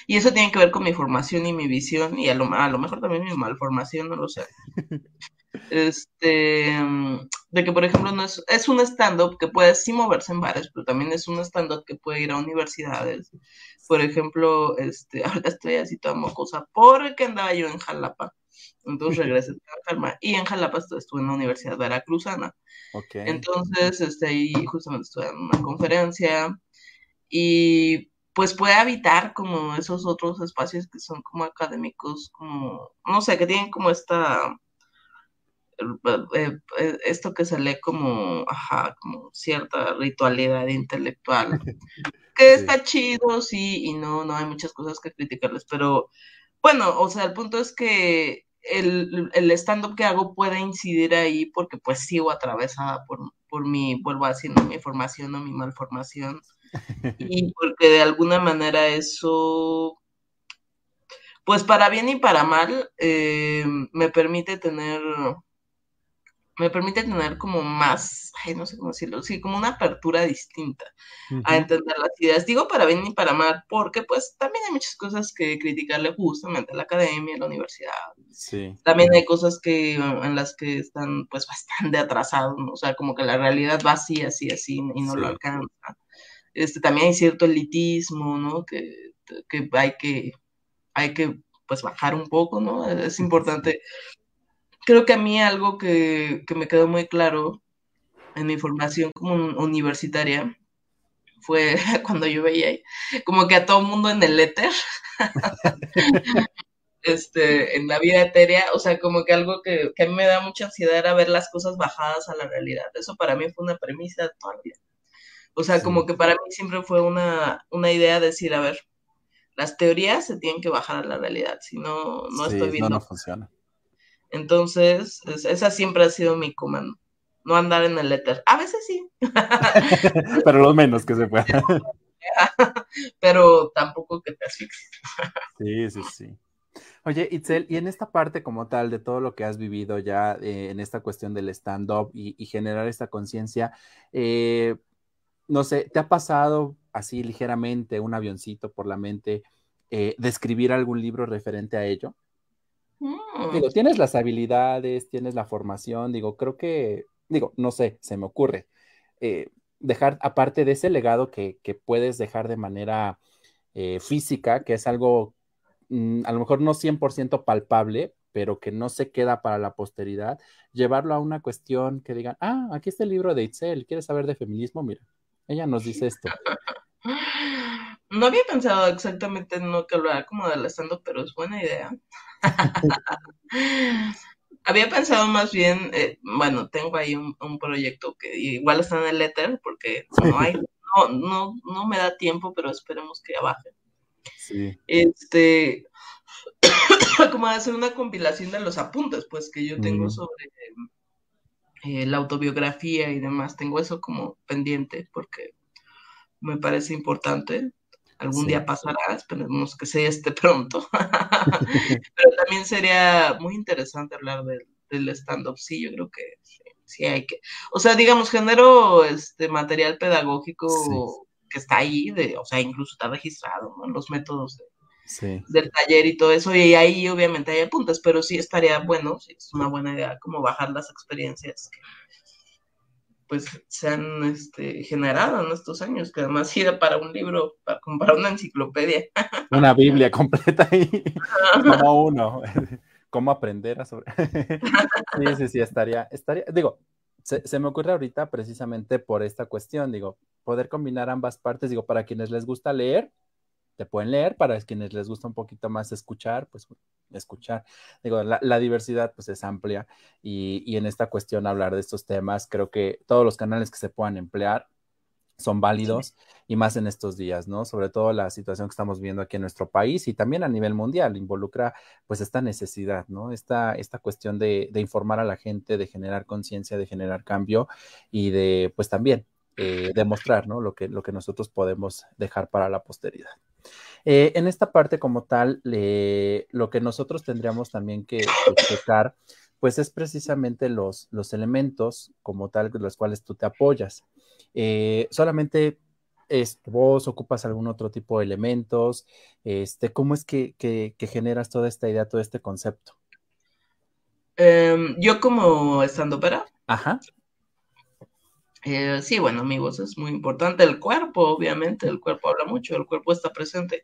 y eso tiene que ver con mi formación y mi visión, y a lo, a lo mejor también mi malformación, no lo sé. Este, de que por ejemplo no es, es un stand-up que puede sí moverse en bares, pero también es un stand-up que puede ir a universidades. Por ejemplo, este, ahora estoy así toda mocosa porque andaba yo en Jalapa entonces regresé a Jalapa y en Jalapa estuve en la Universidad Veracruzana. Okay. Entonces, este, ahí justamente estuve en una conferencia y pues puede habitar como esos otros espacios que son como académicos, como, no sé, que tienen como esta, eh, eh, esto que se lee como, ajá, como cierta ritualidad intelectual, que está chido, sí, y no, no hay muchas cosas que criticarles, pero bueno, o sea, el punto es que el, el stand-up que hago puede incidir ahí porque pues sigo atravesada por, por mi, vuelvo haciendo mi formación o mi malformación. y porque de alguna manera eso, pues para bien y para mal, eh, me permite tener me permite tener como más, ay, no sé cómo decirlo, sí, como una apertura distinta a entender las ideas. Digo para bien y para mal, porque pues también hay muchas cosas que criticarle justamente a la academia, a la universidad. Sí. También hay cosas que en las que están pues bastante atrasados, ¿no? o sea, como que la realidad va así, así, así y no lo alcanza. Este, también hay cierto elitismo, ¿no? Que, que hay que, hay que pues bajar un poco, ¿no? Es importante creo que a mí algo que, me quedó muy claro en mi formación como universitaria fue cuando yo veía como que a todo mundo en el éter, este, en la vida etérea, o sea, como que algo que, a mí me da mucha ansiedad era ver las cosas bajadas a la realidad. Eso para mí fue una premisa toda la vida. O sea, como que para mí siempre fue una, una idea decir, a ver, las teorías se tienen que bajar a la realidad, si no, no estoy viendo. No, no funciona. Entonces, esa siempre ha sido mi comando. No andar en el éter. A veces sí. Pero lo menos que se pueda. Pero tampoco que te asfixies. Sí, sí, sí. Oye, Itzel, y en esta parte como tal de todo lo que has vivido ya eh, en esta cuestión del stand-up y, generar esta conciencia, eh, no sé, ¿te ha pasado así ligeramente un avioncito por la mente eh, de escribir algún libro referente a ello? Digo, tienes las habilidades, tienes la formación, digo, creo que, digo, no sé, se me ocurre. Eh, dejar, aparte de ese legado que, puedes dejar de manera eh, física, que es algo mm, a lo mejor no 100% palpable, pero que no se queda para la posteridad, llevarlo a una cuestión que digan, ah, aquí está el libro de Itzel, ¿quieres saber de feminismo? Mira, ella nos dice esto. no había pensado exactamente en lo que hablar como del stand pero es buena idea. había pensado más bien, eh, bueno, tengo ahí un, proyecto que igual está en el letter porque no hay, no, no, no me da tiempo, pero esperemos que baje. Sí. Este, como hacer una compilación de los apuntes, pues, que yo tengo sobre eh, la autobiografía y demás. Tengo eso como pendiente porque me parece importante. Algún día pasará, esperemos que sea este pronto. Pero también sería muy interesante hablar del, stand-up. Sí, yo creo que sí, hay que. O sea, digamos, genero este material pedagógico que está ahí, de, o sea, incluso está registrado, ¿no? Los métodos del taller y todo eso, y ahí obviamente hay apuntes, pero sí estaría bueno, sí, es una buena idea como bajar las experiencias pues se han este, generado en estos años, que además sirve para un libro, para, comprar una enciclopedia. Una Biblia completa ahí, como uno. ¿Cómo aprender a sobre? sí, sí, sí, estaría, estaría, digo, se, se, me ocurre ahorita precisamente por esta cuestión, digo, poder combinar ambas partes, digo, para quienes les gusta leer, te pueden leer, para quienes les gusta un poquito más escuchar, pues escuchar. Digo, la, diversidad pues es amplia y, en esta cuestión hablar de estos temas, creo que todos los canales que se puedan emplear son válidos y más en estos días, ¿no? Sobre todo la situación que estamos viendo aquí en nuestro país y también a nivel mundial, involucra pues esta necesidad, ¿no? Esta, esta cuestión de, de informar a la gente, de generar conciencia, de generar cambio y de pues también eh, demostrar, ¿no? Lo que, lo que nosotros podemos dejar para la posteridad. Eh, en esta parte como tal, lo que nosotros tendríamos también que, explicar, pues es precisamente los, los elementos como tal de los cuales tú te apoyas. Eh, solamente vos ocupas algún otro tipo de elementos, este, ¿cómo es que, generas toda esta idea, todo este concepto? Em, yo como estando para. Ajá. Eh, sí, bueno, mi voz es muy importante. El cuerpo, obviamente, el cuerpo habla mucho, el cuerpo está presente.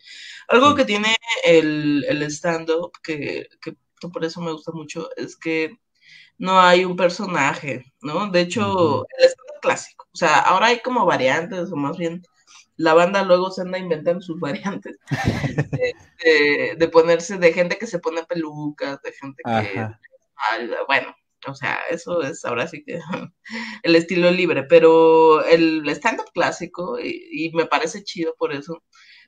Algo que tiene el, el stand-up, que, que, por eso me gusta mucho, es que no hay un personaje, ¿no? De hecho, el stand-up clásico, o sea, ahora hay como variantes, o más bien la banda luego se anda inventando sus variantes de, de, ponerse, de gente que se pone pelucas, de gente que, bueno, o sea, eso es ahora sí que el estilo libre, pero el stand-up clásico, y, me parece chido por eso,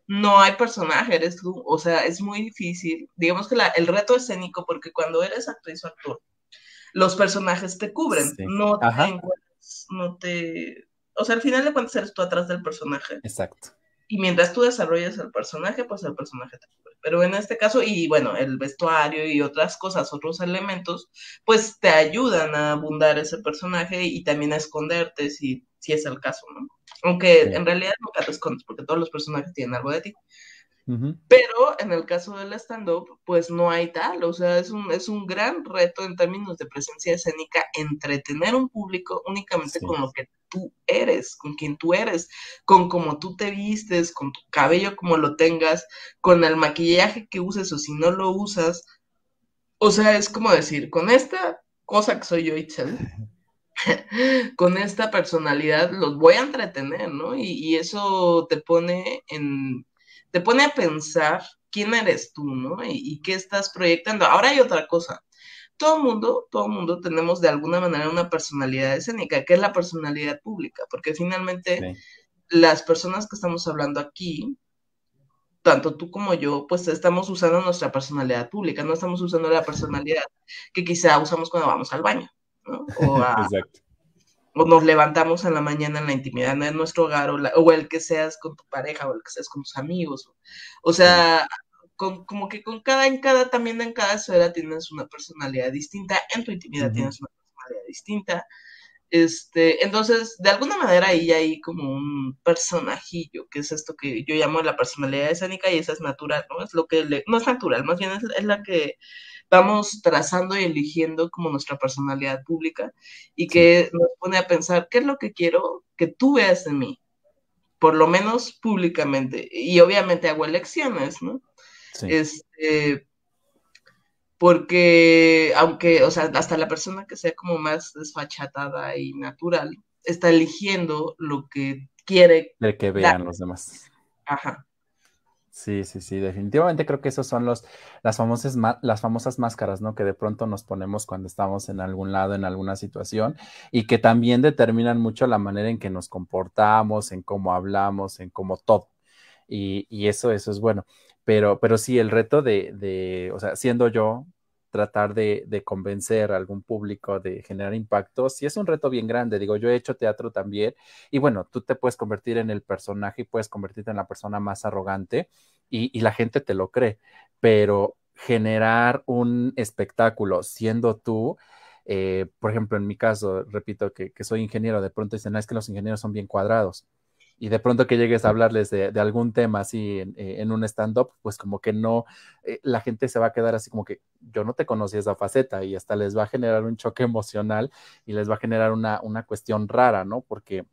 no hay personaje, eres tú, o sea, es muy difícil. Digamos que el reto escénico, porque cuando eres actriz o actor, los personajes te cubren, no, te, no te... O sea, al final de cuentas eres tú atrás del personaje. Exacto. Y mientras tú desarrollas el personaje, pues el personaje te cubre. Pero en este caso, y bueno, el vestuario y otras cosas, otros elementos, pues te ayudan a abundar ese personaje y también a esconderte si, si es el caso, ¿no? Aunque en realidad nunca te escondes porque todos los personajes tienen algo de ti. Pero en el caso del stand-up, pues no hay tal, o sea, es un, es un gran reto en términos de presencia escénica entretener un público únicamente con lo que tú con quien tú eres, con cómo tú te vistes, con tu cabello como lo tengas, con el maquillaje que uses o si no lo usas. O sea, es como decir, con esta cosa que soy yo, Itzel, con esta personalidad los voy a entretener, ¿no? y eso te pone en te pone a pensar quién eres tú, ¿no? Y, qué estás proyectando. Ahora hay otra cosa. Todo mundo, todo mundo tenemos de alguna manera una personalidad escénica, que es la personalidad pública, porque finalmente las personas que estamos hablando aquí, tanto tú como yo, pues estamos usando nuestra personalidad pública, no estamos usando la personalidad que quizá usamos cuando vamos al baño, ¿no? O nos levantamos en la mañana en la intimidad de nuestro hogar, o, el que seas con tu pareja, o el que seas con tus amigos. O, sea, como que con cada, en cada, también en cada esfera tienes una personalidad distinta, en tu intimidad tienes una personalidad distinta. Este, entonces, de alguna manera ahí hay como un personajillo, que es esto que yo llamo la personalidad escénica y esa es natural, ¿no? Es lo que no es natural, más bien es la que vamos trazando y eligiendo como nuestra personalidad pública y que nos pone a pensar qué es lo que quiero que tú veas en mí, por lo menos públicamente. Y obviamente hago elecciones, ¿no? Este, porque aunque, o sea, hasta la persona que sea como más desfachatada y natural, está eligiendo lo que quiere. De que vean los demás. Ajá. Sí, sí, sí, definitivamente creo que esos son los, las famosas, las famosas máscaras, ¿no? Que de pronto nos ponemos cuando estamos en algún lado, en alguna situación, y que también determinan mucho la manera en que nos comportamos, en cómo hablamos, en cómo todo. Y, y eso, eso es bueno. Pero, pero sí, el reto de, de, o sea, siendo yo, tratar de, de, convencer a algún público, de generar impacto, sí es un reto bien grande. Digo, yo he hecho teatro también y bueno, tú te puedes convertir en el personaje y puedes convertirte en la persona más arrogante y, y la gente te lo cree, pero generar un espectáculo siendo tú, eh, por ejemplo, en mi caso, repito que, que soy ingeniero, de pronto dicen, no, es que los ingenieros son bien cuadrados y de pronto que llegues a hablarles de, de algún tema así en, eh, en un stand-up, pues como que no, eh, la gente se va a quedar así como que yo no te conocí esa faceta y hasta les va a generar un choque emocional y les va a generar una, una cuestión rara, ¿no? Porque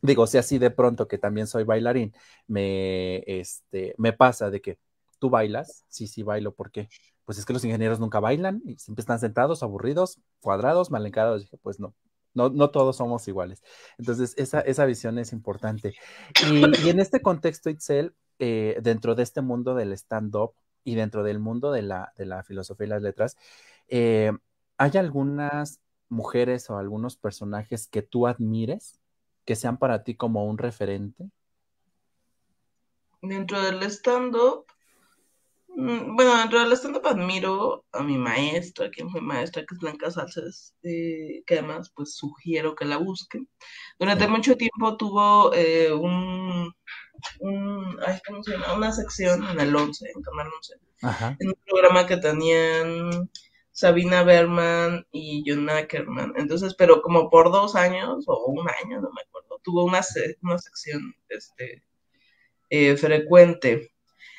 digo, si así de pronto que también soy bailarín, me, este, me pasa de que tú bailas, sí, sí bailo, ¿por qué? Pues es que los ingenieros nunca bailan y siempre están sentados, aburridos, cuadrados, mal encarados. Dije, pues no, no, no todos somos iguales. Entonces, esa, esa visión es importante. Y, y en este contexto, Itzel, eh, dentro de este mundo del stand-up y dentro del mundo de la, de la filosofía y las letras, eh, ¿hay algunas mujeres o algunos personajes que tú admires, que sean para ti como un referente? Dentro del stand-up, Bueno, dentro del stand-up admiro a mi maestra, que fue maestra, que es Blanca Salces, eh, que además pues sugiero que la busquen. Durante mucho tiempo tuvo eh, un, un, ay, ¿cómo se llama? Una sección en el 11, en Canal 11, Ajá, en un programa que tenían Sabina Berman y John Ackerman. Entonces, pero como por dos años o un año, no me acuerdo, tuvo una, una sección este, eh, frecuente.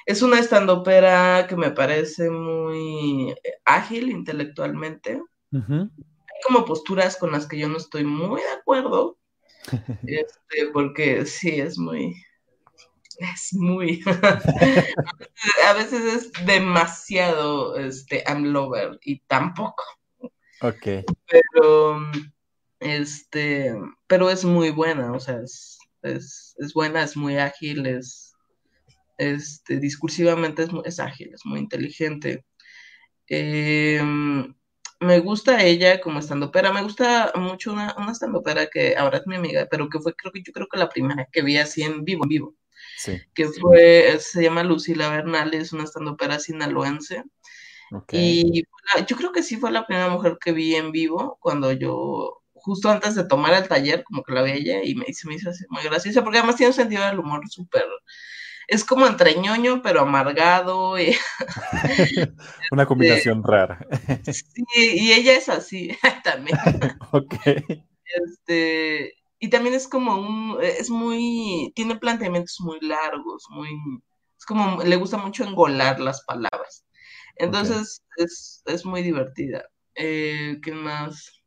Es una estandopera que me parece muy eh, ágil intelectualmente. Hay como posturas con las que yo no estoy muy de acuerdo, este, porque sí, es muy, es muy, a veces es demasiado, este, I'm lover y tampoco, Ok, pero, este, pero es muy buena, o sea, es, es, es buena, es muy ágil, es, este, discursivamente es, es ágil, es muy inteligente. Eh, me gusta ella como estandopera, me gusta mucho una, una estandopera que ahora es mi amiga, pero que fue creo que yo creo que la primera que vi así en vivo, en vivo, sí, que fue, se llama Lucila Bernal, es una estandopera sinaloense, y yo creo que sí fue la primera mujer que vi en vivo cuando yo, justo antes de tomar el taller, como que la vi a ella y me, se me hizo así muy graciosa, porque además tiene un sentido del humor súper, es como entre ñoño, pero amargado, y, Una combinación rara. sí, y ella es así también. Ok, Este, y también es como un, es muy, tiene planteamientos muy largos, muy, es como, le gusta mucho engolar las palabras. Entonces, es, es muy divertida. Eh, ¿qué más?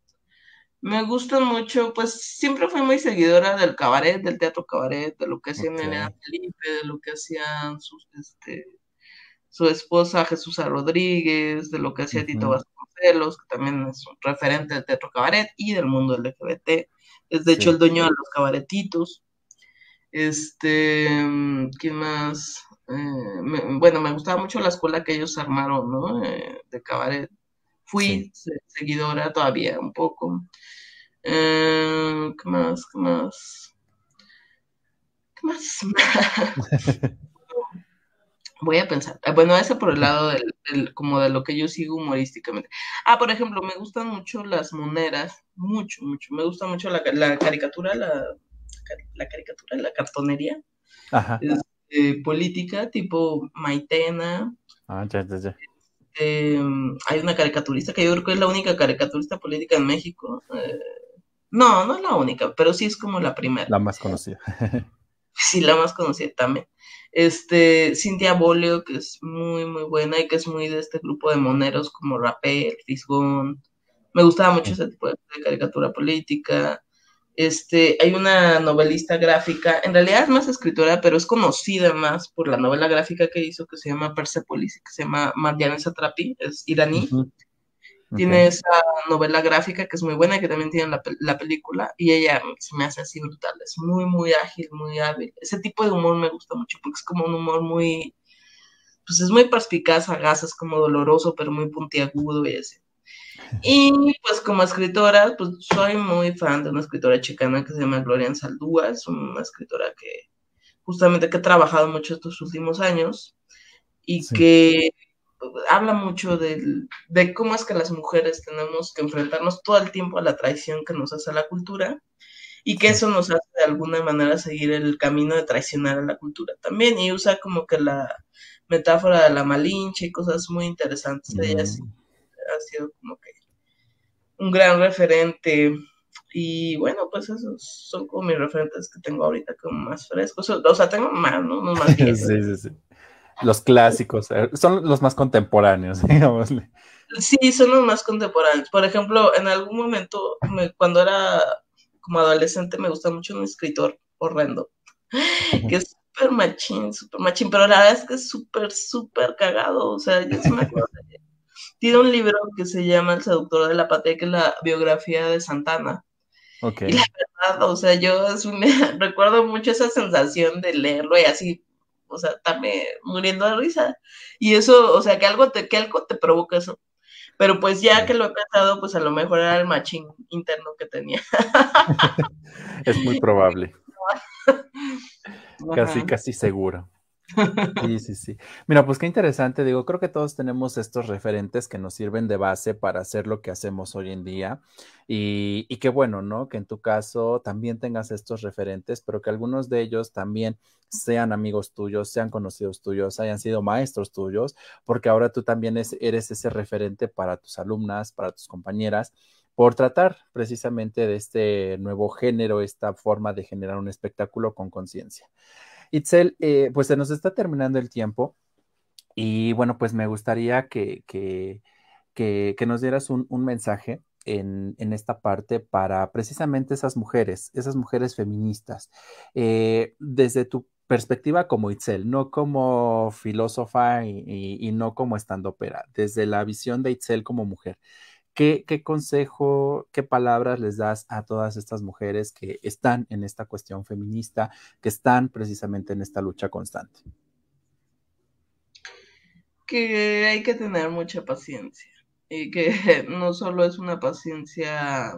Me gusta mucho, pues siempre fui muy seguidora del cabaret, del teatro cabaret, de lo que hacía ok, Elena Felipe, de lo que hacían sus, este, su esposa Jesús Rodríguez, de lo que hacía Tito ujú, Vasconcelos, que también es un referente del teatro cabaret y del mundo LGBT. Es de hecho el dueño de los cabaretitos. Este, mm, ¿quién más? Eh, me- bueno, me gustaba mucho la escuela que ellos armaron, ¿no? Eh, de cabaret. Fui se- seguidora todavía un poco. Eh, ¿qué más? ¿Qué más? ¿Qué más? Voy a pensar. Eh, Bueno, eso por el lado del, del- como de lo que yo sigo humorísticamente. Ah, por ejemplo, me gustan mucho las moneras, mucho, mucho. Me gusta mucho la, la caricatura, la, la caricatura, la cartonería Ajá. este, política, tipo Maitena. Ah, ya, ya, ya. Eh, hay una caricaturista que yo creo que es la única caricaturista política en México. eh, no, no es la única, pero sí es como la primera. La más conocida. Sí, la más conocida también. Este, Cintia Bolio, que es muy, muy buena y que es muy de este grupo de moneros como Rapel, Fisgón. Me gustaba mucho ese tipo de, de caricatura política. Este, hay una novelista gráfica, en realidad es más escritora, pero es conocida más por la novela gráfica que hizo, que se llama Persepolis, que se llama Marjane Satrapi, es iraní. Tiene esa novela gráfica que es muy buena, que también tiene la, la película, y ella se me hace así brutal, es muy, muy ágil, muy hábil. Ese tipo de humor me gusta mucho, porque es como un humor muy, pues es muy perspicaz, sagaz, es como doloroso, pero muy puntiagudo y así. Y pues como escritora, pues soy muy fan de una escritora chicana que se llama Gloria Saldúa, es una escritora que justamente que ha trabajado mucho estos últimos años y que habla mucho de, de cómo es que las mujeres tenemos que enfrentarnos todo el tiempo a la traición que nos hace la cultura y que eso nos hace de alguna manera seguir el camino de traicionar a la cultura también y usa como que la metáfora de la malinche y cosas muy interesantes. Ella mm. ha sido como que un gran referente. Y bueno, pues esos son como mis referentes que tengo ahorita como más frescos. O sea, tengo más, ¿no? más sí, sí, sí. Los clásicos, eh, son los más contemporáneos, digamos. Sí, son los más contemporáneos. Por ejemplo, en algún momento, cuando era como adolescente, me gusta mucho un escritor horrendo, que es súper machín, súper machín, pero la verdad es que es súper, súper cagado. O sea, yo sí me acuerdo tiene un libro que se llama El seductor de la patria, que es la biografía de Santana. Okay. Y la verdad, o sea, yo recuerdo mucho esa sensación de leerlo y así, o sea, también muriendo de risa. Y eso, o sea, que algo te, que algo te provoca eso. Pero pues ya que lo he pensado, pues a lo mejor era el machín interno que tenía. es muy probable. casi, casi seguro. Sí, sí, sí. Mira, pues qué interesante, digo, creo que todos tenemos estos referentes que nos sirven de base para hacer lo que hacemos hoy en día y, y qué bueno, ¿no? Que en tu caso también tengas estos referentes, pero que algunos de ellos también sean amigos tuyos, sean conocidos tuyos, hayan sido maestros tuyos, porque ahora tú también eres ese referente para tus alumnas, para tus compañeras por tratar precisamente de este nuevo género, esta forma de generar un espectáculo con conciencia. Itzel, eh, pues se nos está terminando el tiempo y bueno, pues me gustaría que, que, que, nos dieras un, mensaje en, en, esta parte para precisamente esas mujeres, esas mujeres feministas, eh, desde tu perspectiva como Itzel, no como filósofa y, y, no como estandopera, desde la visión de Itzel como mujer. ¿Qué, consejo, qué palabras les das a todas estas mujeres que están en esta cuestión feminista, que están precisamente en esta lucha constante? Que hay que tener mucha paciencia y que no solo es una paciencia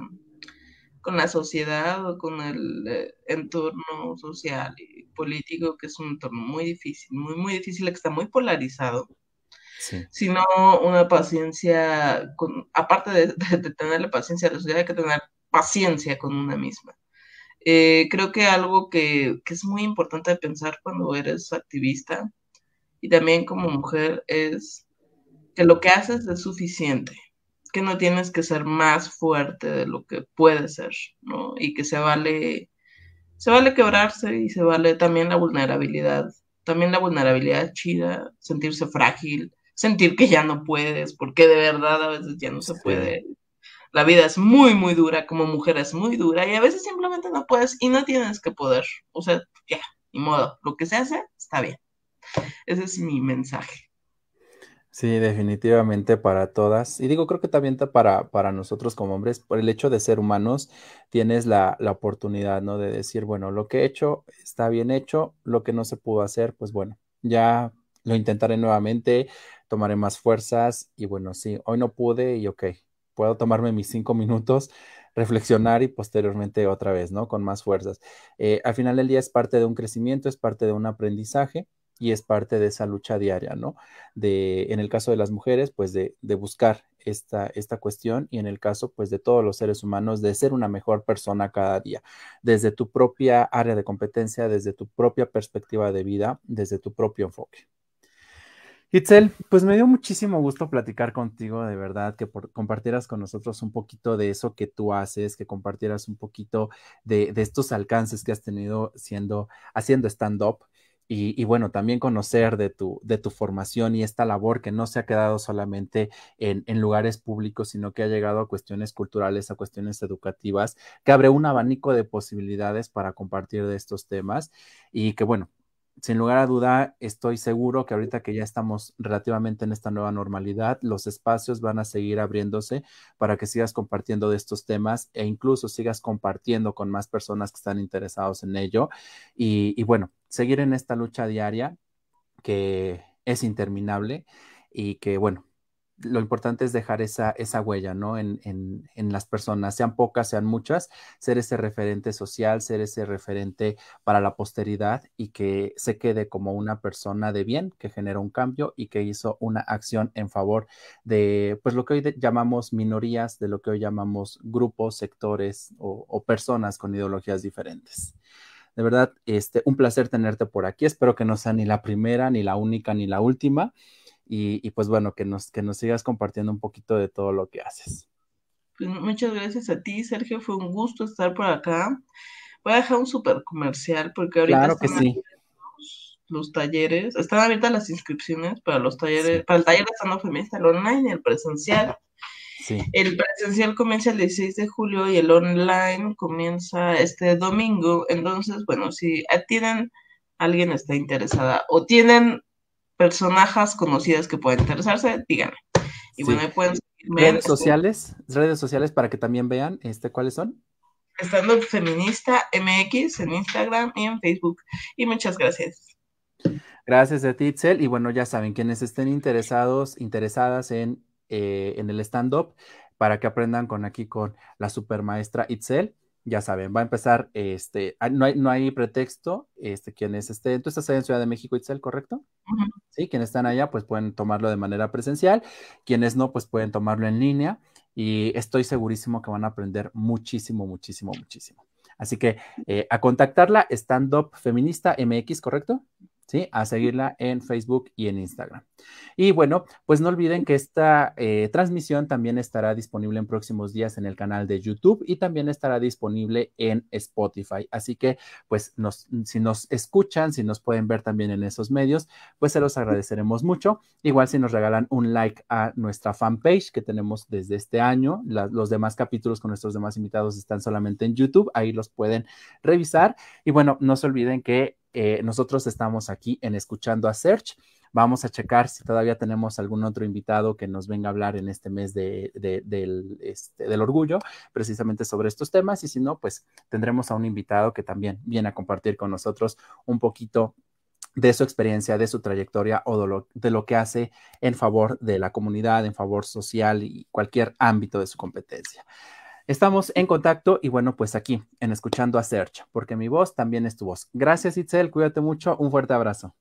con la sociedad o con el eh, entorno social y político, que es un entorno muy difícil, muy, muy difícil, que está muy polarizado sino una paciencia, con, aparte de, tener la paciencia de la sociedad, hay que tener paciencia con una misma. Eh, creo que algo que, que, es muy importante pensar cuando eres activista y también como mujer es que lo que haces es suficiente, que no tienes que ser más fuerte de lo que puedes ser, ¿no? Y que se vale, se vale quebrarse y se vale también la vulnerabilidad, también la vulnerabilidad chida, sentirse frágil, sentir que ya no puedes, porque de verdad a veces ya no se puede. La vida es muy, muy dura, como mujer es muy dura, y a veces simplemente no puedes y no tienes que poder. O sea, ya, ni modo, lo que se hace está bien. Ese es mi mensaje. Sí, definitivamente para todas. Y digo, creo que también para, para nosotros como hombres, por el hecho de ser humanos, tienes la, la, oportunidad, ¿no? De decir, bueno, lo que he hecho está bien hecho, lo que no se pudo hacer, pues bueno, ya lo intentaré nuevamente, tomaré más fuerzas y bueno, sí, hoy no pude y ok, puedo tomarme mis cinco minutos, reflexionar y posteriormente otra vez, ¿no? Con más fuerzas. Eh, al final del día es parte de un crecimiento, es parte de un aprendizaje y es parte de esa lucha diaria, ¿no? De, en el caso de las mujeres, pues de, de buscar esta, esta cuestión y en el caso, pues de todos los seres humanos, de ser una mejor persona cada día, desde tu propia área de competencia, desde tu propia perspectiva de vida, desde tu propio enfoque. Itzel, pues me dio muchísimo gusto platicar contigo, de verdad, que compartieras con nosotros un poquito de eso que tú haces, que compartieras un poquito de, estos alcances que has tenido siendo, haciendo stand-up. Y, bueno, también conocer de tu, de tu formación y esta labor que no se ha quedado solamente en, en, lugares públicos, sino que ha llegado a cuestiones culturales, a cuestiones educativas, que abre un abanico de posibilidades para compartir de estos temas y que bueno, sin lugar a duda, estoy seguro que ahorita que ya estamos relativamente en esta nueva normalidad, los espacios van a seguir abriéndose para que sigas compartiendo de estos temas e incluso sigas compartiendo con más personas que están interesados en ello. Y, y bueno, seguir en esta lucha diaria que es interminable y que, bueno, lo importante es dejar esa, esa huella, ¿no? En, en, en, las personas, sean pocas, sean muchas, ser ese referente social, ser ese referente para la posteridad y que se quede como una persona de bien, que generó un cambio y que hizo una acción en favor de, pues, lo que hoy llamamos minorías, de lo que hoy llamamos grupos, sectores o, o personas con ideologías diferentes. De verdad, este, un placer tenerte por aquí. Espero que no sea ni la primera, ni la única, ni la última. Y, pues bueno, que nos, que nos sigas compartiendo un poquito de todo lo que haces. Pues muchas gracias a ti, Sergio. Fue un gusto estar por acá. Voy a dejar un super comercial porque ahorita claro que sí. los, talleres, están abiertas las inscripciones para los talleres, para el taller de estando feminista, el online y el presencial. Sí. El presencial comienza el 16 de julio y el online comienza este domingo. Entonces, bueno, si tienen alguien está interesada o tienen personajes conocidas que puedan interesarse, díganme. Y bueno, pueden redes este sociales, redes sociales para que también vean este cuáles son. Estando Feminista MX en Instagram y en Facebook. Y muchas gracias. Gracias a ti, Itzel. Y bueno, ya saben, quienes estén interesados, interesadas en, eh, en el stand-up, para que aprendan con aquí con la supermaestra Itzel, ya saben, va a empezar, este, ah, no hay, no hay pretexto, este, quienes estén, tú estás allá en Ciudad de México, Itzel, ¿correcto? Sí, quienes están allá, pues pueden tomarlo de manera presencial, quienes no, pues pueden tomarlo en línea y estoy segurísimo que van a aprender muchísimo, muchísimo, muchísimo. Así que eh, a contactarla, Stand Up Feminista MX, ¿correcto? A seguirla en Facebook y en Instagram. Y bueno, pues no olviden que esta eh, transmisión también estará disponible en próximos días en el canal de YouTube y también estará disponible en Spotify. Así que, pues, si nos escuchan, si nos pueden ver también en esos medios, pues se los agradeceremos mucho. Igual si nos regalan un like a nuestra fanpage que tenemos desde este año, los demás capítulos con nuestros demás invitados están solamente en YouTube, ahí los pueden revisar. Y bueno, no se olviden que eh, nosotros estamos aquí en Escuchando a Search. Vamos a checar si todavía tenemos algún otro invitado que nos venga a hablar en este mes este, del, orgullo, precisamente sobre estos temas. Y si no, pues tendremos a un invitado que también viene a compartir con nosotros un poquito de su experiencia, de su trayectoria o de lo, que hace en favor de la comunidad, en favor social y cualquier ámbito de su competencia. Estamos en contacto y bueno, pues aquí en Escuchando a Search, porque mi voz también es tu voz. Gracias, Itzel, cuídate mucho, un fuerte abrazo.